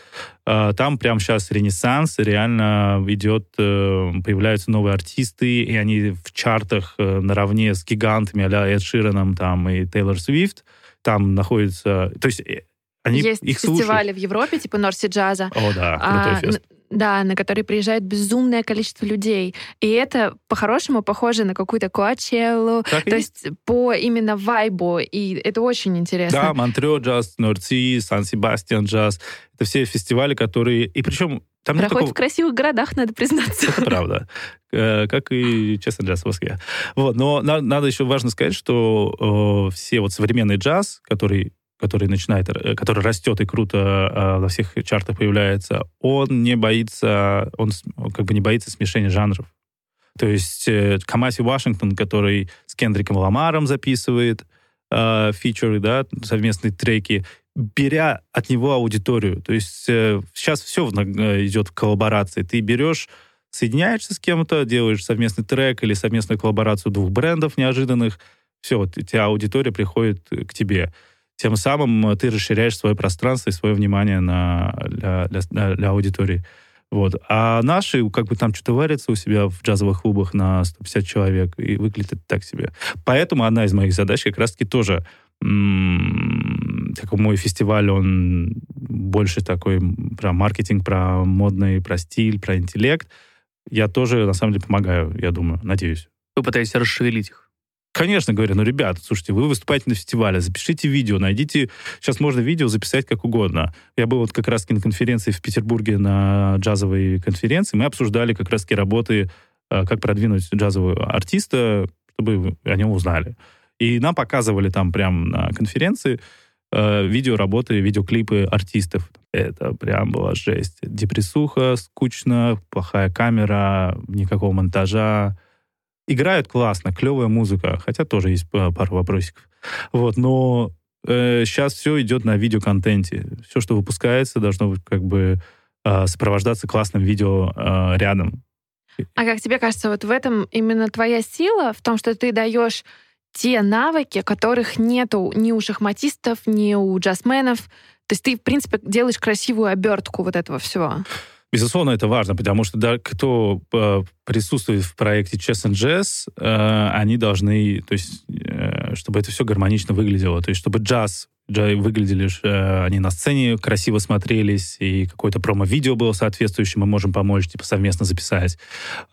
э, там прямо сейчас ренессанс, реально идет, э, появляются новые артисты, и они в чартах э, наравне с гигантами а-ля Эд Шираном там, и Тейлор Свифт, там находятся... То есть э, они Есть их слушают. фестивали в Европе, типа Норси Джаза, О, да, а, крутой фест. Да, на который приезжает безумное количество людей. И это по-хорошему похоже на какую-то Коачеллу, Так то есть. по именно вайбу, и это очень интересно. Да, Монтрео джаз, Норти, Сан-Себастьян джаз. Это все фестивали, которые... И причем там Проходит такого... в красивых городах, надо признаться. Это правда. Э, Как и честно джаз в Москве. Вот. Но на- надо еще важно сказать, что э, все вот современный джаз, который который начинает, э, который растет и круто э, во всех чартах появляется, он не боится, он как бы не боится смешения жанров. То есть э, Камаси Вашингтон, который с Кендриком Ламаром записывает, э, фичеры, да, совместные треки, беря от него аудиторию. То есть э, сейчас все э, идет в коллаборации. Ты берешь, соединяешься с кем-то, делаешь совместный трек или совместную коллаборацию двух брендов неожиданных, все, вот, у тебя аудитория приходит к тебе. Тем самым э, ты расширяешь свое пространство и свое внимание на, для, для, для аудитории. Вот. А наши, как бы там что-то варятся у себя в джазовых клубах на 150 человек и выглядит так себе. Поэтому одна из моих задач как раз-таки тоже такой мой фестиваль, он больше такой про маркетинг, про модный, про стиль, про интеллект. Я тоже, на самом деле, помогаю, я думаю, надеюсь. Вы пытаетесь расшевелить их? Конечно, говорю, ну, ребят, слушайте, вы выступаете на фестивале, запишите видео, найдите... Сейчас можно видео записать как угодно. Я был вот как раз на конференции в Петербурге, на джазовой конференции. Мы обсуждали как раз работы, э, как продвинуть джазового артиста, чтобы о нем узнали. И нам показывали там прям на конференции э, видео работы, видеоклипы артистов. Это прям была жесть. Депрессуха, скучно, плохая камера, никакого монтажа играют классно, клевая музыка, хотя тоже есть пару вопросиков. Вот, но э, сейчас все идет на видеоконтенте. Все, что выпускается, должно как бы э, сопровождаться классным видео э, рядом. А как тебе кажется, вот в этом именно твоя сила, в том, что ты даешь те навыки, которых нету ни у шахматистов, ни у джазменов. То есть ты, в принципе, делаешь красивую обертку вот этого всего. Безусловно, это важно, потому что да, кто э, присутствует в проекте Chess and Jazz, э, они должны, то есть, э, чтобы это все гармонично выглядело, то есть, чтобы джаз выглядели э, они на сцене, красиво смотрелись, и какое-то промо-видео было соответствующее, мы можем помочь, типа, совместно записать.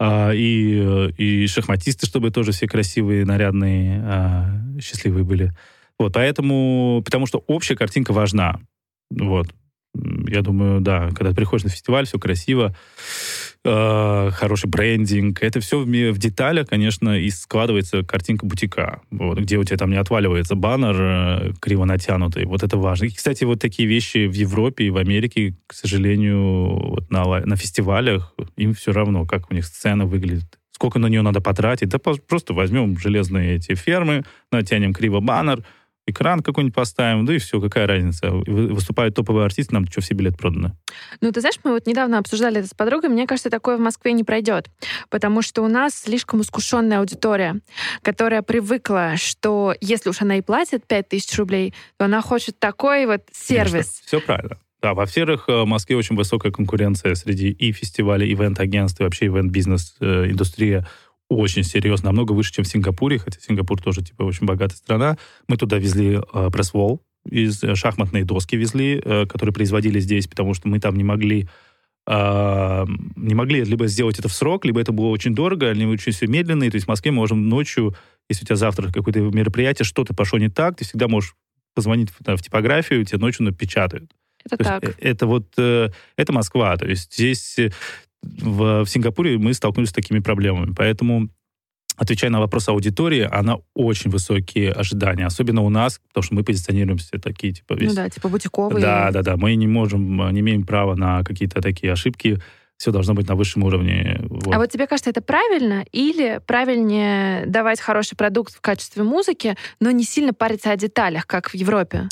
Э, и, и шахматисты, чтобы тоже все красивые, нарядные, э, счастливые были. Вот, поэтому, потому что общая картинка важна. Вот я думаю, да, когда ты приходишь на фестиваль, все красиво, э, хороший брендинг, это все в, в деталях, конечно, и складывается картинка бутика, вот, где у тебя там не отваливается баннер э, криво натянутый, вот это важно. И, кстати, вот такие вещи в Европе и в Америке, к сожалению, вот на, на фестивалях им все равно, как у них сцена выглядит сколько на нее надо потратить. Да просто возьмем железные эти фермы, натянем криво баннер, экран какой-нибудь поставим, да и все, какая разница. Выступают топовые артисты, нам что, все билеты проданы. Ну, ты знаешь, мы вот недавно обсуждали это с подругой, мне кажется, такое в Москве не пройдет, потому что у нас слишком искушенная аудитория, которая привыкла, что если уж она и платит 5000 рублей, то она хочет такой вот сервис. Конечно, все правильно. Да, во-первых, э, в Москве очень высокая конкуренция среди и фестивалей, ивент-агентств, и вообще ивент-бизнес, э, индустрия очень серьезно, намного выше, чем в Сингапуре, хотя Сингапур тоже, типа, очень богатая страна. Мы туда везли э, пресс-волл, из э, шахматной доски везли, э, которые производили здесь, потому что мы там не могли э, не могли либо сделать это в срок, либо это было очень дорого, либо очень все медленно. И, то есть в Москве мы можем ночью, если у тебя завтра какое-то мероприятие, что-то пошло не так, ты всегда можешь позвонить в, в типографию, тебе ночью напечатают. Это то так. Есть, э, это вот, э, это Москва. То есть здесь в, в Сингапуре мы столкнулись с такими проблемами. Поэтому отвечая на вопрос аудитории, она очень высокие ожидания, особенно у нас, потому что мы позиционируемся такие, типа... Весь... Ну да, типа бутиковые. Да, да, да. Мы не можем, не имеем права на какие-то такие ошибки. Все должно быть на высшем уровне. Вот. А вот тебе кажется, это правильно? Или правильнее давать хороший продукт в качестве музыки, но не сильно париться о деталях, как в Европе?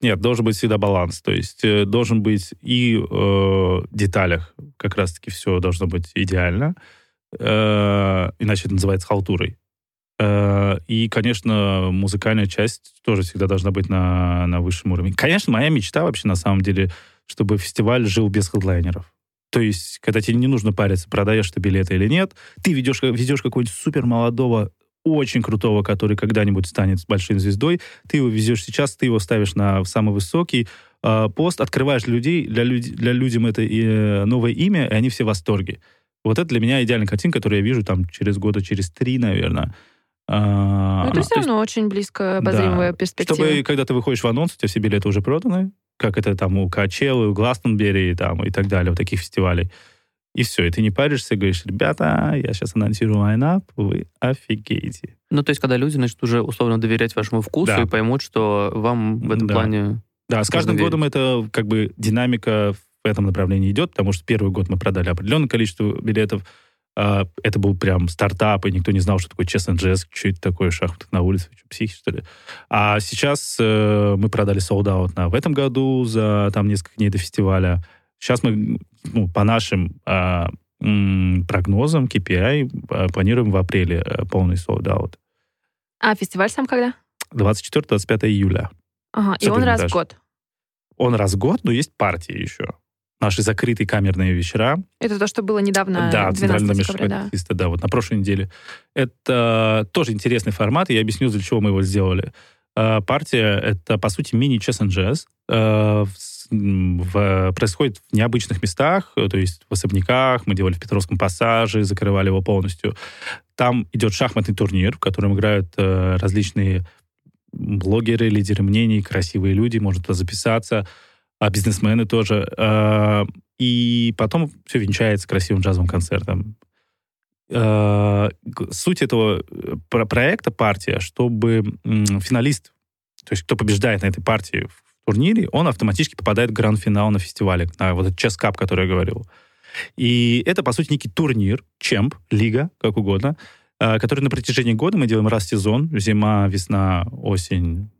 Нет, должен быть всегда баланс. То есть э, должен быть и э, деталях как раз-таки все должно быть идеально, э, иначе это называется халтурой. Э, и, конечно, музыкальная часть тоже всегда должна быть на, на высшем уровне. Конечно, моя мечта вообще на самом деле, чтобы фестиваль жил без хедлайнеров. То есть, когда тебе не нужно париться, продаешь ты билеты или нет, ты ведешь, ведешь какого-нибудь супер молодого очень крутого, который когда-нибудь станет большой звездой, ты его везешь сейчас, ты его ставишь на самый высокий э, пост, открываешь людей, для, люд, для людям это э, новое имя, и они все в восторге. Вот это для меня идеальная картинка, которую я вижу там через года, через три, наверное. А, Но это все равно есть, очень близко обозримая да, перспектива. Чтобы, когда ты выходишь в анонс, у тебя все билеты уже проданы, как это там у Качелы, у Гластонбери там, и так далее, у таких фестивалей. И все, и ты не паришься, говоришь, ребята, я сейчас анонсирую лайнап, вы офигеете. Ну, то есть, когда люди начнут уже условно доверять вашему вкусу да. и поймут, что вам в этом да. плане... Да, с каждым годом это как бы динамика в этом направлении идет, потому что первый год мы продали определенное количество билетов, э, это был прям стартап, и никто не знал, что такое and Jazz, что это такое, шахматы на улице, что, психи, что ли. А сейчас э, мы продали sold out на, в этом году за там несколько дней до фестиваля. Сейчас мы, ну, по нашим э, м, прогнозам, KPI, э, планируем в апреле э, полный sold out. А фестиваль сам когда? 24-25 июля. Ага, и он раз в год. Он раз в год, но есть партии еще. Наши закрытые камерные вечера. Это то, что было недавно, да, 12 центральный декабря, да. артиста, да, вот на прошлой неделе. Это тоже интересный формат, и я объясню, для чего мы его сделали. Э, Партия — это, по сути, мини-чес and jazz. Э, в в- происходит в необычных местах, э, то есть в особняках, мы делали в Петровском пассаже, закрывали его полностью. Там идет шахматный турнир, в котором играют э, различные блогеры, лидеры мнений, красивые люди, туда записаться, а бизнесмены тоже. Э, И потом все венчается красивым джазовым концертом. Э, Суть этого э, про- проекта партия, чтобы финалист, то есть кто побеждает на этой партии турнире, он автоматически попадает в гранд-финал на фестивале, на вот этот чес кап, который я говорил. И это, по сути, некий турнир, чемп, лига, как угодно, э, который на протяжении года мы делаем раз в сезон, зима, весна, осень,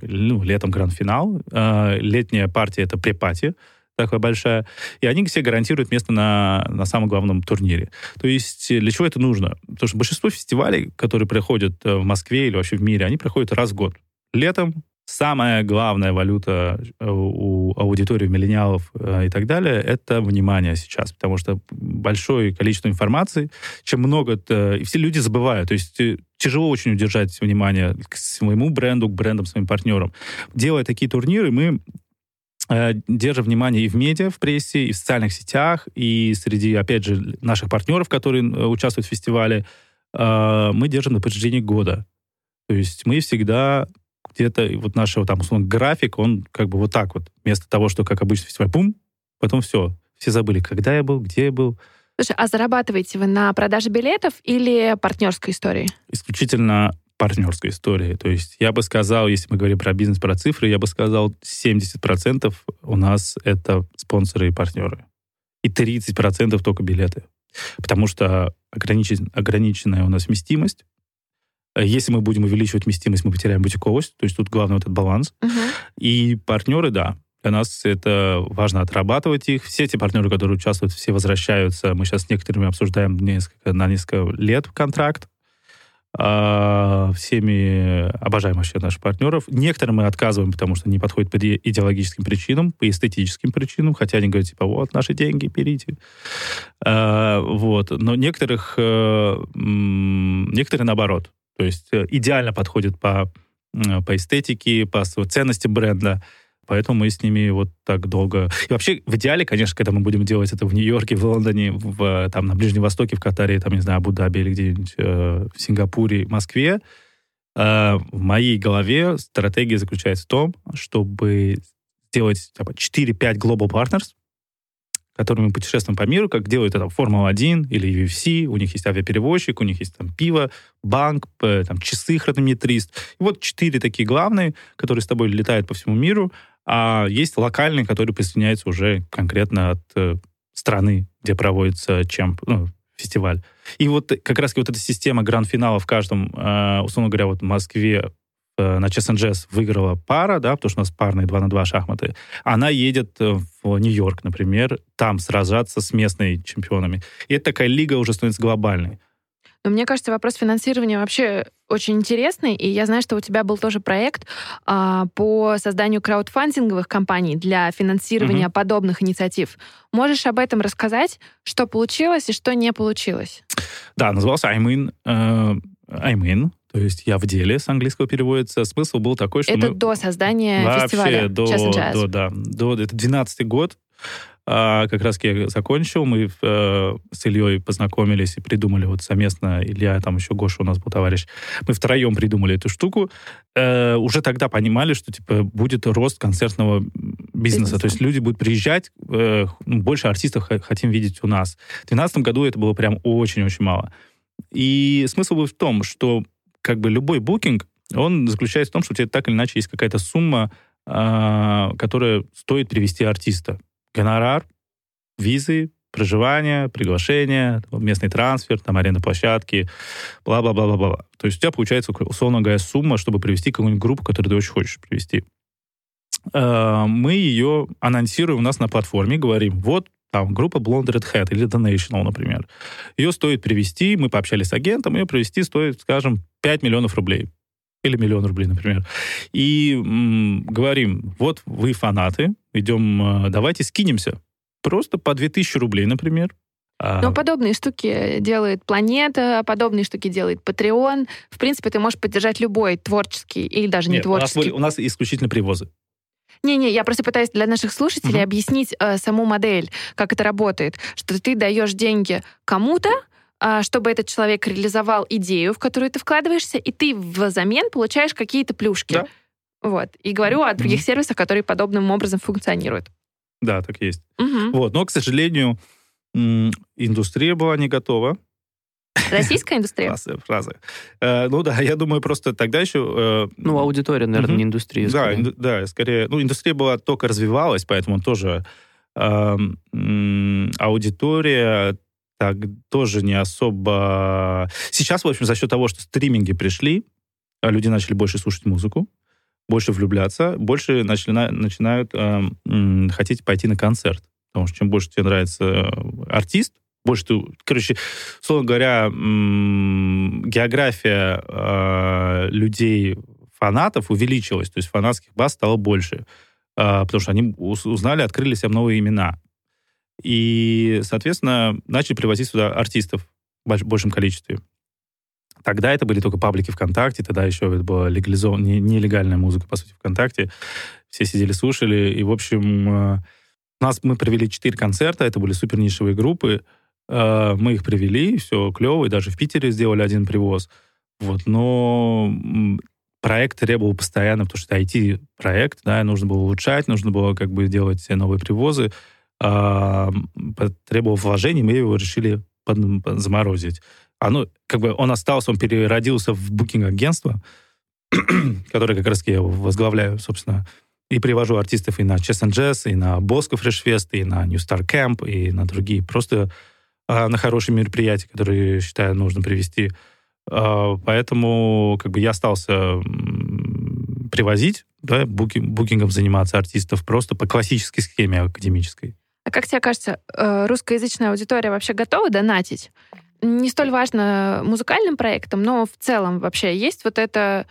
ну, летом гранд-финал. Э, Летняя партия — это препати, такая большая. И они все гарантируют место на, на самом главном турнире. То есть для чего это нужно? Потому что большинство фестивалей, которые проходят э, в Москве или вообще в мире, они проходят раз в год. Летом самая главная валюта э, у аудитории миллениалов э, и так далее — это внимание сейчас, потому что большое количество информации, чем много, то- и все люди забывают. То есть э, тяжело очень удержать внимание к своему бренду, к брендам, своим партнерам. Делая такие турниры, мы э, держим внимание и в медиа, в прессе, и в социальных сетях, и среди, опять же, наших партнеров, которые э, участвуют в фестивале, э, мы держим на протяжении года. То есть мы всегда где-то, вот наш, вот там, условно, график, он как бы вот так вот, вместо того, что, как обычно, фестиваль, пум, потом все, все забыли, когда я был, где я был. Слушай, а зарабатываете вы на продаже билетов или партнерской истории? Исключительно партнерской истории. То есть я бы сказал, если мы говорим про бизнес, про цифры, я бы сказал, 70% у нас это спонсоры и партнеры. И 30% только билеты. Потому что ограничен- ограниченная у нас вместимость. Если мы будем увеличивать вместимость, мы потеряем бутиковость. То есть тут главный вот этот баланс. И партнеры, да, для нас это важно отрабатывать их. Все эти партнеры, которые участвуют, все возвращаются. Мы сейчас с некоторыми обсуждаем несколько, на несколько лет контракт. А, всеми обожаем вообще наших партнеров. Некоторым мы отказываем, потому что не подходит по иде- идеологическим причинам, по эстетическим причинам, хотя они говорят, типа, вот, наши деньги, берите. А, вот. Но некоторых, э, некоторые наоборот. То есть э, идеально подходят по, по эстетике, по ценности бренда. Поэтому мы с ними вот так долго... И вообще, в идеале, конечно, когда мы будем делать это в Нью-Йорке, в Лондоне, в, там, на Ближнем Востоке, в Катаре, там, не знаю, Абу-Даби или где-нибудь э, в Сингапуре, Москве, э, в моей голове стратегия заключается в том, чтобы сделать типа, 4-5 global partners, которыми путешествуем по миру, как делают это Формула-1 или UFC, у них есть авиаперевозчик, у них есть там пиво, банк, там часы, хронометрист. И вот четыре такие главные, которые с тобой летают по всему миру, а есть локальные, которые присоединяются уже конкретно от э, страны, где проводится чемп, ну, фестиваль. И вот как раз вот эта система гранд-финала в каждом, э, условно говоря, вот в Москве на Chess and Jazz выиграла пара, да, потому что у нас парные 2 на 2 шахматы, она едет э, в Нью-Йорк, например, там сражаться с местными чемпионами. И это такая лига уже становится глобальной. Но мне кажется, вопрос финансирования вообще очень интересный, и я знаю, что у тебя был тоже проект а, по созданию краудфандинговых компаний для финансирования Мгм. подобных инициатив. Можешь об этом рассказать, что получилось и что не получилось? Да, назывался I'm in, э, I'm in, то есть я в деле, с английского переводится. Смысл был такой, что Это мы... до создания Вообще фестиваля до, до, да, до, это 12 год, а, как раз я закончил, мы э, с Ильей познакомились и придумали вот совместно, Илья, там еще Гоша у нас был товарищ, мы втроем придумали эту штуку, Э, уже тогда понимали, что типа будет рост концертного бизнеса, Бизнеса. то есть люди будут приезжать, э, ну, больше артистов хотим видеть у нас. В 2012 году это было прям очень-очень мало. И смысл был в том, что как бы любой букинг, он заключается в том, что у тебя так или иначе есть какая-то сумма, а, которая стоит привести артиста. Гонорар, визы, проживание, приглашение, местный трансфер, там аренда площадки, бла-бла-бла-бла-бла. То есть у тебя получается, условно говоря, сумма, чтобы привести какую-нибудь группу, которую ты очень хочешь привести. Э, мы ее анонсируем у нас на платформе, говорим, вот там группа Blonde Red Hat или The National, например. Ее стоит привести, мы пообщались с агентом, ее привести стоит, скажем, 5 миллионов рублей. Или миллион рублей, например. И м, говорим, вот вы фанаты, идем, э, давайте скинемся. Просто по 2000 рублей, например. А Но подобные штуки делает Планета, подобные штуки делает Patreon. В принципе, ты можешь поддержать любой творческий или даже не Нет, творческий. У нас, у нас исключительно привозы. Не-не, я просто пытаюсь для наших слушателей угу. объяснить э, саму модель, как это работает. Что ты даешь деньги кому-то, э, чтобы этот человек реализовал идею, в которую ты вкладываешься, и ты взамен получаешь какие-то плюшки. Да. Вот. И говорю о других угу. сервисах, которые подобным образом функционируют. Да, так есть. Угу. Вот. Но, к сожалению, индустрия была не готова Российская индустрия? Фразы, фразы. Э, ну да, я думаю, просто тогда еще... Э, ну, аудитория, наверное, угу. не индустрия. Да. Инду, да, скорее... Ну, индустрия была только развивалась, поэтому тоже э, аудитория так тоже не особо... Сейчас, в общем, за счет того, что стриминги пришли, а люди начали больше слушать музыку, больше влюбляться, больше начали, начинают э, э, хотеть пойти на концерт. Потому что чем больше тебе нравится э, артист, больше ты, короче, условно говоря, география э, людей, фанатов увеличилась, то есть фанатских баз стало больше, э, потому что они узнали, открыли себе новые имена. И, соответственно, начали привозить сюда артистов в большем количестве. Тогда это были только паблики ВКонтакте, тогда еще это была легализованная, нелегальная музыка, по сути, ВКонтакте. Все сидели, слушали, и, в общем, э, нас мы провели четыре концерта, это были супер нишевые группы, мы их привели, все клево, и даже в Питере сделали один привоз. Вот, но проект требовал постоянно, потому что это IT-проект, да, нужно было улучшать, нужно было как бы делать новые привозы, а, требовал вложений, мы его решили под, заморозить. Оно, как бы он остался, он переродился в букинг-агентство, которое как раз я возглавляю, собственно, и привожу артистов и на Chess and Jazz, и на Bosco Fresh Fest, и на New Star Camp, и на другие. Просто на хорошие мероприятия, которые, считаю, нужно привести. А, поэтому как бы я остался привозить, да, букинг, букингом заниматься артистов просто по классической схеме академической. А как тебе кажется, э, русскоязычная аудитория вообще готова донатить? Не столь важно музыкальным проектом, но в целом вообще есть вот это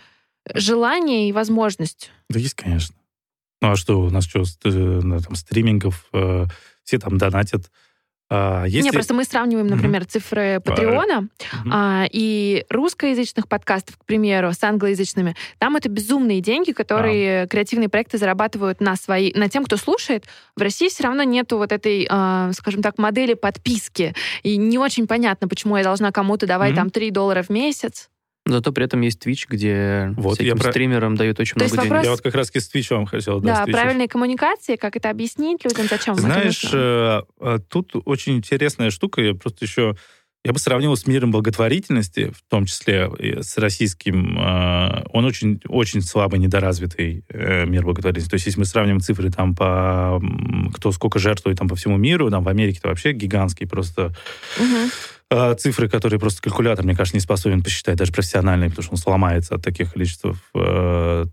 желание и возможность? Да есть, конечно. Ну а что, у нас что, на там, стримингов, э, все там донатят, а, если... Не, просто мы сравниваем, например, mm-hmm. цифры Патреона mm-hmm. а, и русскоязычных подкастов, к примеру, с англоязычными. Там это безумные деньги, которые ah. креативные проекты зарабатывают на свои, на тем, кто слушает. В России все равно нету вот этой, а, скажем так, модели подписки. И не очень понятно, почему я должна кому-то давать mm-hmm. там 3 доллара в месяц. Зато при этом есть Twitch, где вот, всяким я стримерам про... дают очень То много вопрос... денег. Я вот как раз с Twitch вам хотел. Да, да правильные коммуникации, как это объяснить людям, зачем Знаешь, это э, тут очень интересная штука, я просто еще... Я бы сравнил с миром благотворительности, в том числе с российским. Э, он очень, очень слабый, недоразвитый э, мир благотворительности. То есть, если мы сравним цифры там по кто сколько жертвует там по всему миру, там в Америке это вообще гигантский просто угу а, цифры, которые просто калькулятор, мне кажется, не способен посчитать, даже профессиональный, потому что он сломается от таких количеств э,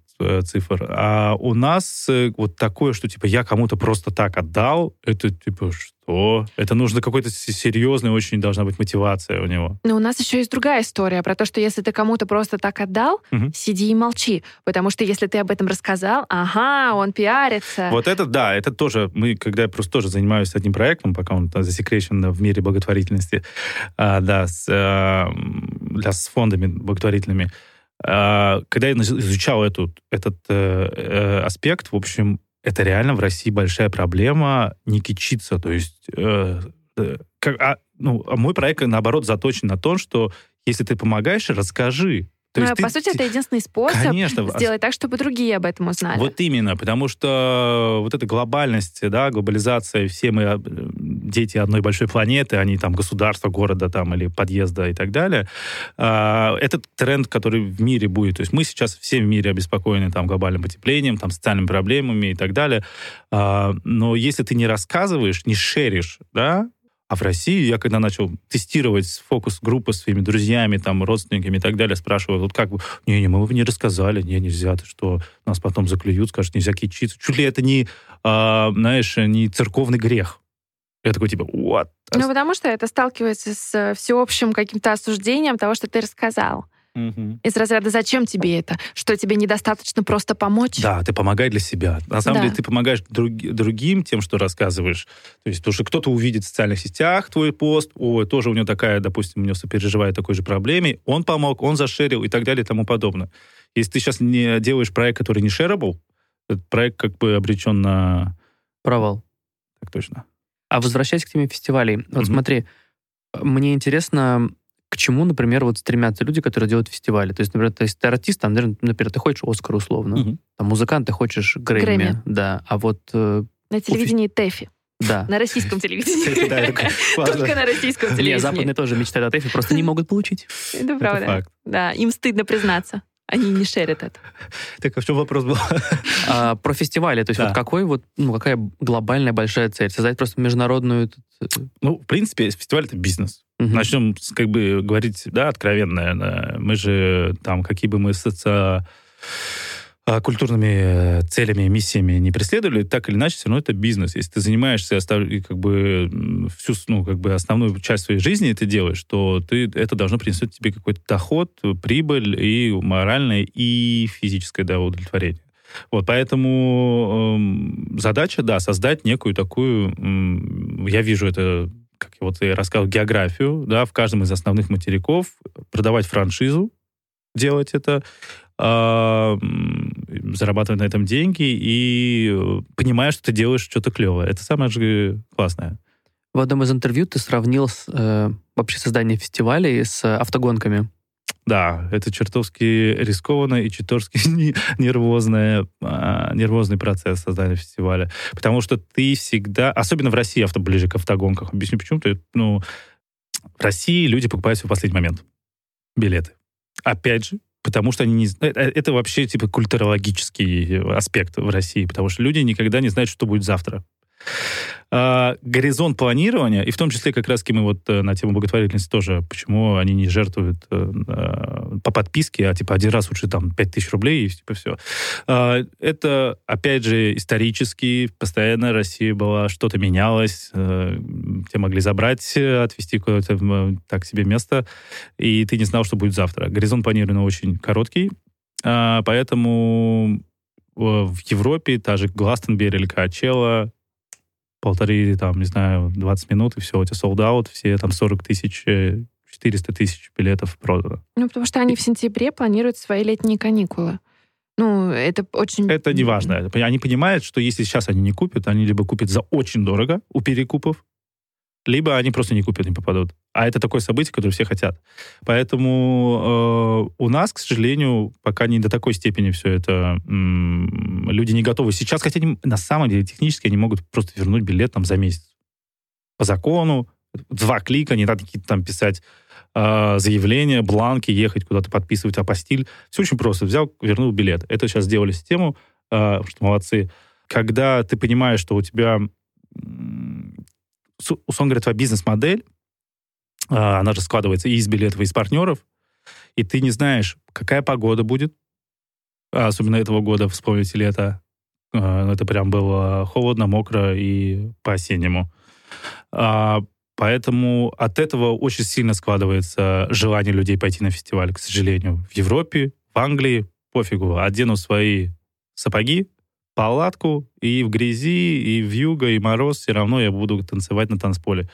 цифр. А у нас э, вот такое, что типа я кому-то просто так отдал, это типа что? Это нужно какой-то серьезный, очень должна быть мотивация у него. Но у нас еще есть другая история про то, что если ты кому-то просто так отдал, угу. сиди и молчи. Потому что если ты об этом рассказал, ага, он пиарится. Вот это, да, это тоже, мы, когда я просто тоже занимаюсь одним проектом, пока он засекречен в мире благотворительности, а, да, с, а, для, с фондами благотворительными, когда я изучал эту, этот э, э, аспект, в общем, это реально в России большая проблема не кичиться. То есть, э, как, а, ну, а мой проект, наоборот, заточен на том, что если ты помогаешь, расскажи. То ну, есть по ты, сути, это единственный способ Конечно. сделать так, чтобы другие об этом узнали. Вот именно, потому что вот эта глобальность, да, глобализация, все мы э, дети одной большой планеты, они там государства, города там или подъезда и так далее. А, этот тренд, который в мире будет. То есть мы сейчас все в мире обеспокоены там глобальным потеплением, там социальными проблемами и так далее. А, но если ты не рассказываешь, не шеришь, да, А в России я когда начал тестировать фокус-группы с своими друзьями, там, родственниками и так далее, спрашиваю, вот как бы, не-не, мы бы не рассказали, не, нельзя, ты что, нас потом заклюют, скажут, нельзя кичиться. Чуть ли это не, а, знаешь, не церковный грех. Я такой, типа, what? Ну, потому что это сталкивается с всеобщим каким-то осуждением того, что ты рассказал. Мгм. Из разряда «Зачем тебе это? Что тебе недостаточно просто помочь?» Да, ты помогай для себя. На самом Да. деле ты помогаешь друг- другим тем, что рассказываешь. То есть, потому что кто-то увидит в социальных сетях твой пост, ой, тоже у него такая, допустим, у него сопереживает такой же проблеме, он помог, он зашерил и так далее и тому подобное. Если ты сейчас не делаешь проект, который не shareable, этот проект как бы обречен на... Провал. Так точно. А возвращаясь к теме фестивалей, вот Мгм. смотри, мне интересно, к чему, например, вот стремятся люди, которые делают фестивали. То есть, например, то есть ты артист, там, наверное, например, ты хочешь Оскар условно, Мгм. там музыкант, ты хочешь Грэмми, Грэмми. да, а вот э, На телевидении ТЭФИ. да. На российском телевидении. Да. Только на российском телевидении. западные тоже мечтают о ТЭФе, просто не могут получить. Это правда. факт. Да, им стыдно признаться. Они не шерят это. Так, а в чем вопрос был? А, про фестивали, то есть Да. вот какой вот, ну, какая глобальная большая цель? Создать просто международную... э, Ну, в принципе, фестиваль — это бизнес. мгм. Начнем, как бы, говорить, да, откровенно. Мы же там, какие бы мы соци- а, культурными э, целями, миссиями не преследовали, так или иначе, все равно это бизнес. Если ты занимаешься как бы всю, ну, как бы основную часть своей жизни ты делаешь, то ты, это должно принести тебе какой-то доход, прибыль и моральное, и физическое да, удовлетворение. Вот, поэтому эм, задача, да, создать некую такую, м, я вижу это, как я вот и рассказал, географию, да, в каждом из основных материков, продавать франшизу, делать это, а, зарабатывать на этом деньги и э, понимая, что ты делаешь что-то клевое. Это самое же классное. В одном из интервью ты сравнил с, э, вообще создание фестивалей с автогонками. Да, это чертовски рискованно и чертовски не- нервозное, а, нервозный процесс создания фестиваля. Потому что ты всегда, особенно в России, авто ближе к автогонках, объясню почему. Ты, ну, в России люди покупают в последний момент билеты. Опять же, потому что они не... э, Это вообще типа культурологический аспект в России, потому что люди никогда не знают, что будет завтра. А, горизонт планирования, и в том числе как раз мы вот э, на тему благотворительности тоже, почему они не жертвуют э, по подписке, а типа один раз лучше там 5000 рублей и типа все. А, это, опять же, исторически, постоянно Россия была, что-то менялось, э, тебя могли забрать, отвезти куда-то так себе место, и ты не знал, что будет завтра. Горизонт планирования очень короткий, а, поэтому в Европе та же Гластенберг или Качела полторы, там, не знаю, 20 минут, и все, у тебя sold out, все там 40 тысяч, э, 400 тысяч билетов продано. Ну, потому что они в сентябре планируют свои летние каникулы. Ну, это очень... Это не важно. Они понимают, что если сейчас они не купят, они либо купят за очень дорого у перекупов, либо они просто не купят, не попадут. А это такое событие, которое все хотят. Поэтому э, у нас, к сожалению, пока не до такой степени все это... м, люди не готовы сейчас, хотя они, на самом деле технически они могут просто вернуть билет там за месяц. По закону, два клика, не надо какие-то там писать э, заявления, бланки, ехать куда-то подписывать апостиль. Все очень просто. Взял, вернул билет. Это сейчас сделали систему, э, что молодцы. Когда ты понимаешь, что у тебя, с- условно говоря, твоя бизнес-модель, э, она же складывается и из билетов, и из партнеров, и ты не знаешь, какая погода будет, А особенно этого года, вспомните лето, Э, это прям было холодно, мокро и по-осеннему. А, Поэтому от этого очень сильно складывается желание людей пойти на фестиваль, к сожалению. В Европе, в Англии, пофигу, одену свои сапоги, палатку, и в грязи, и вьюга, и мороз, все равно я буду танцевать на танцполе.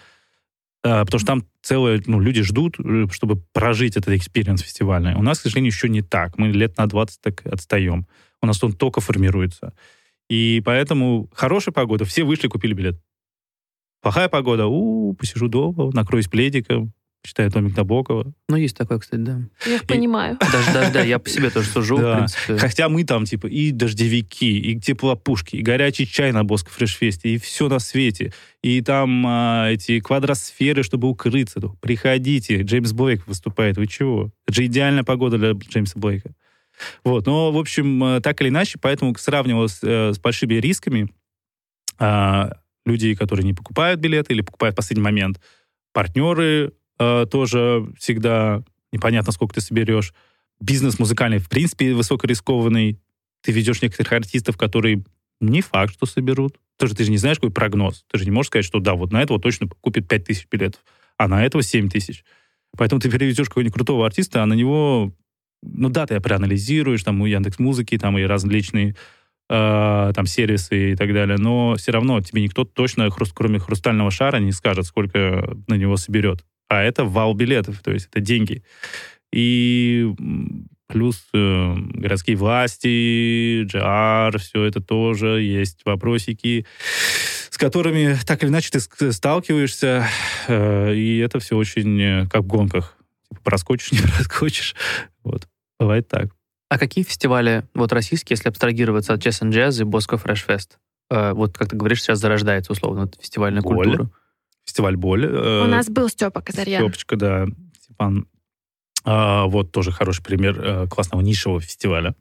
А, Потому что там целые, ну, люди ждут, э, чтобы прожить этот experience фестивальный. У нас, к сожалению, еще не так. Мы лет на 20 так отстаем. У нас он только формируется. И поэтому хорошая погода, все вышли, купили билет. Плохая погода, у, посижу дома, накроюсь пледиком, читаю Томик Набокова. Ну, есть такое, кстати, да. Я их понимаю. Даже, даже, да, я по себе тоже сужу, в Да. принципе. Хотя мы там, типа, и дождевики, и теплопушки, и горячий чай на Боско Фрешфесте, и все на свете. И там а, эти квадросферы, чтобы укрыться. Ну, Приходите, Джеймс Блейк выступает, вы чего? Это же идеальная погода для Джеймса Блейка. Вот, но, в общем, э, так или иначе, поэтому сравнивал с, э, с большими рисками, а, Люди, которые не покупают билеты или покупают в последний момент. Партнеры э, тоже всегда непонятно, сколько ты соберешь. Бизнес музыкальный, в принципе, высокорискованный. Ты ведешь некоторых артистов, которые не факт, что соберут. Тоже ты же не знаешь, какой прогноз. Ты же не можешь сказать, что да, вот на этого точно купит 5 тысяч билетов, а на этого 7 тысяч. Поэтому ты переведешь какого-нибудь крутого артиста, а на него, ну да, ты проанализируешь, там, у Яндекс Музыки, там, и различные э, там, сервисы и так далее, но все равно тебе никто точно, кроме хрустального шара, не скажет, сколько на него соберет. А это вал билетов, то есть это деньги. И плюс э, городские власти, GR, все это тоже есть вопросики, с которыми так или иначе ты сталкиваешься, э, и это все очень э, как в гонках. Типа, проскочишь, не проскочишь. Вот. Бывает так. А какие фестивали, вот российские, если абстрагироваться от Chess and Jazz и Bosco Fresh Fest, э, вот как ты говоришь, сейчас зарождается условно вот, фестивальная Боль. культура? Фестиваль Боль. э, У нас был Степа Казарьян. Степочка, да. Степан. А, вот тоже хороший пример э, классного нишевого фестиваля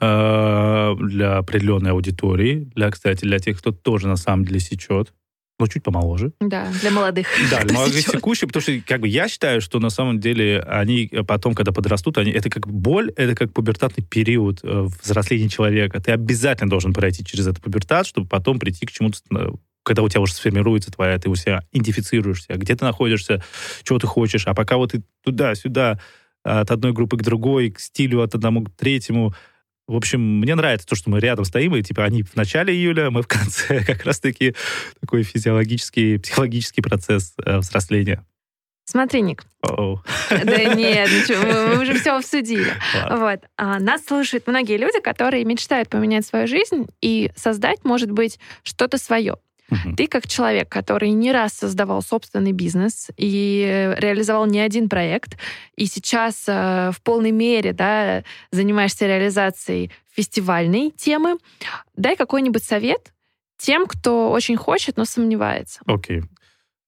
э, для определенной аудитории. Для, кстати, для тех, кто тоже на самом деле сечет. Но чуть помоложе. Да, для молодых. Да, для молодых сечет. потому что как бы я считаю, что на самом деле они потом, когда подрастут, они, это как боль, это как пубертатный период взросления человека. Ты обязательно должен пройти через этот пубертат, чтобы потом прийти к чему-то, когда у тебя уже сформируется твоя, ты у себя идентифицируешься, где ты находишься, чего ты хочешь. А пока вот ты туда-сюда, от одной группы к другой, к стилю от одному к третьему, в общем, мне нравится то, что мы рядом стоим, и типа они в начале июля, мы в конце. Как раз-таки такой физиологический, психологический процесс э, взросления. Смотри, Ник. О-оу. Да нет, ничего, мы, мы уже все обсудили. Ладно. Вот. А, нас слушают многие люди, которые мечтают поменять свою жизнь и создать, может быть, что-то свое. Мгм. Ты как человек, который не раз создавал собственный бизнес и реализовал не один проект, и сейчас э, в полной мере да, занимаешься реализацией фестивальной темы, дай какой-нибудь совет тем, кто очень хочет, но сомневается. Окей.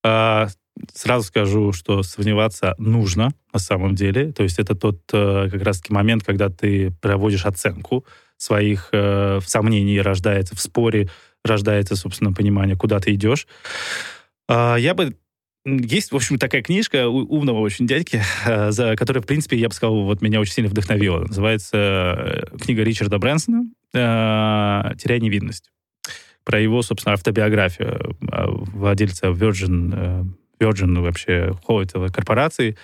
А, сразу скажу, что сомневаться нужно на самом деле. То есть это тот э, как раз-таки момент, когда ты проводишь оценку своих э, сомнений, рождается в споре, рождается, собственно, понимание, куда ты идешь. А, я бы есть, в общем, такая книжка умного очень дядьки, э, за которая, в принципе, я бы сказал, вот меня очень сильно вдохновила. Называется э, книга Ричарда Брэнсона э, «Теряя невинность». Про его, собственно, автобиографию э, владельца Virgin, Virgin вообще Холлитовой корпорации.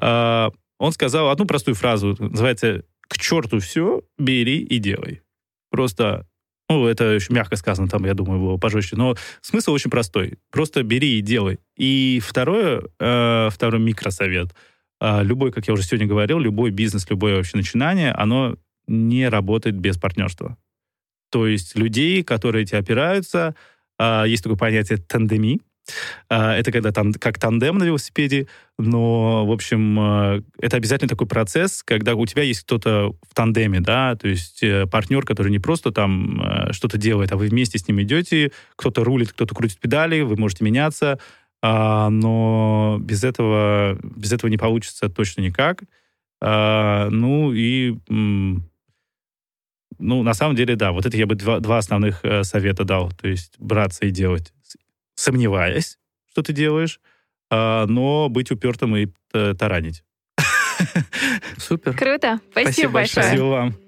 Э, Он сказал одну простую фразу, называется «К черту все, бери и делай». Просто ну, это еще мягко сказано, там, я думаю, было пожестче. Но смысл очень простой. Просто бери и делай. И второе, э, второй микросовет. Э, любой, как я уже сегодня говорил, любой бизнес, любое вообще начинание, оно не работает без партнерства. То есть людей, которые эти опираются, э, есть такое понятие тандеми. Э, это когда там как тандем на велосипеде, но, в общем, э, это обязательно такой процесс, когда у тебя есть кто-то в тандеме, да, то есть э, партнер, который не просто там э, что-то делает, а вы вместе с ним идете, кто-то рулит, кто-то крутит педали, вы можете меняться, а, но без этого, без этого не получится точно никак. А, ну и, ну, на самом деле, да, вот это я бы два, два основных э, совета дал, то есть браться и делать, сомневаясь, что ты делаешь, а, но быть упертым и э, таранить. Супер. Круто. Спасибо, Спасибо большое. большое. Спасибо вам.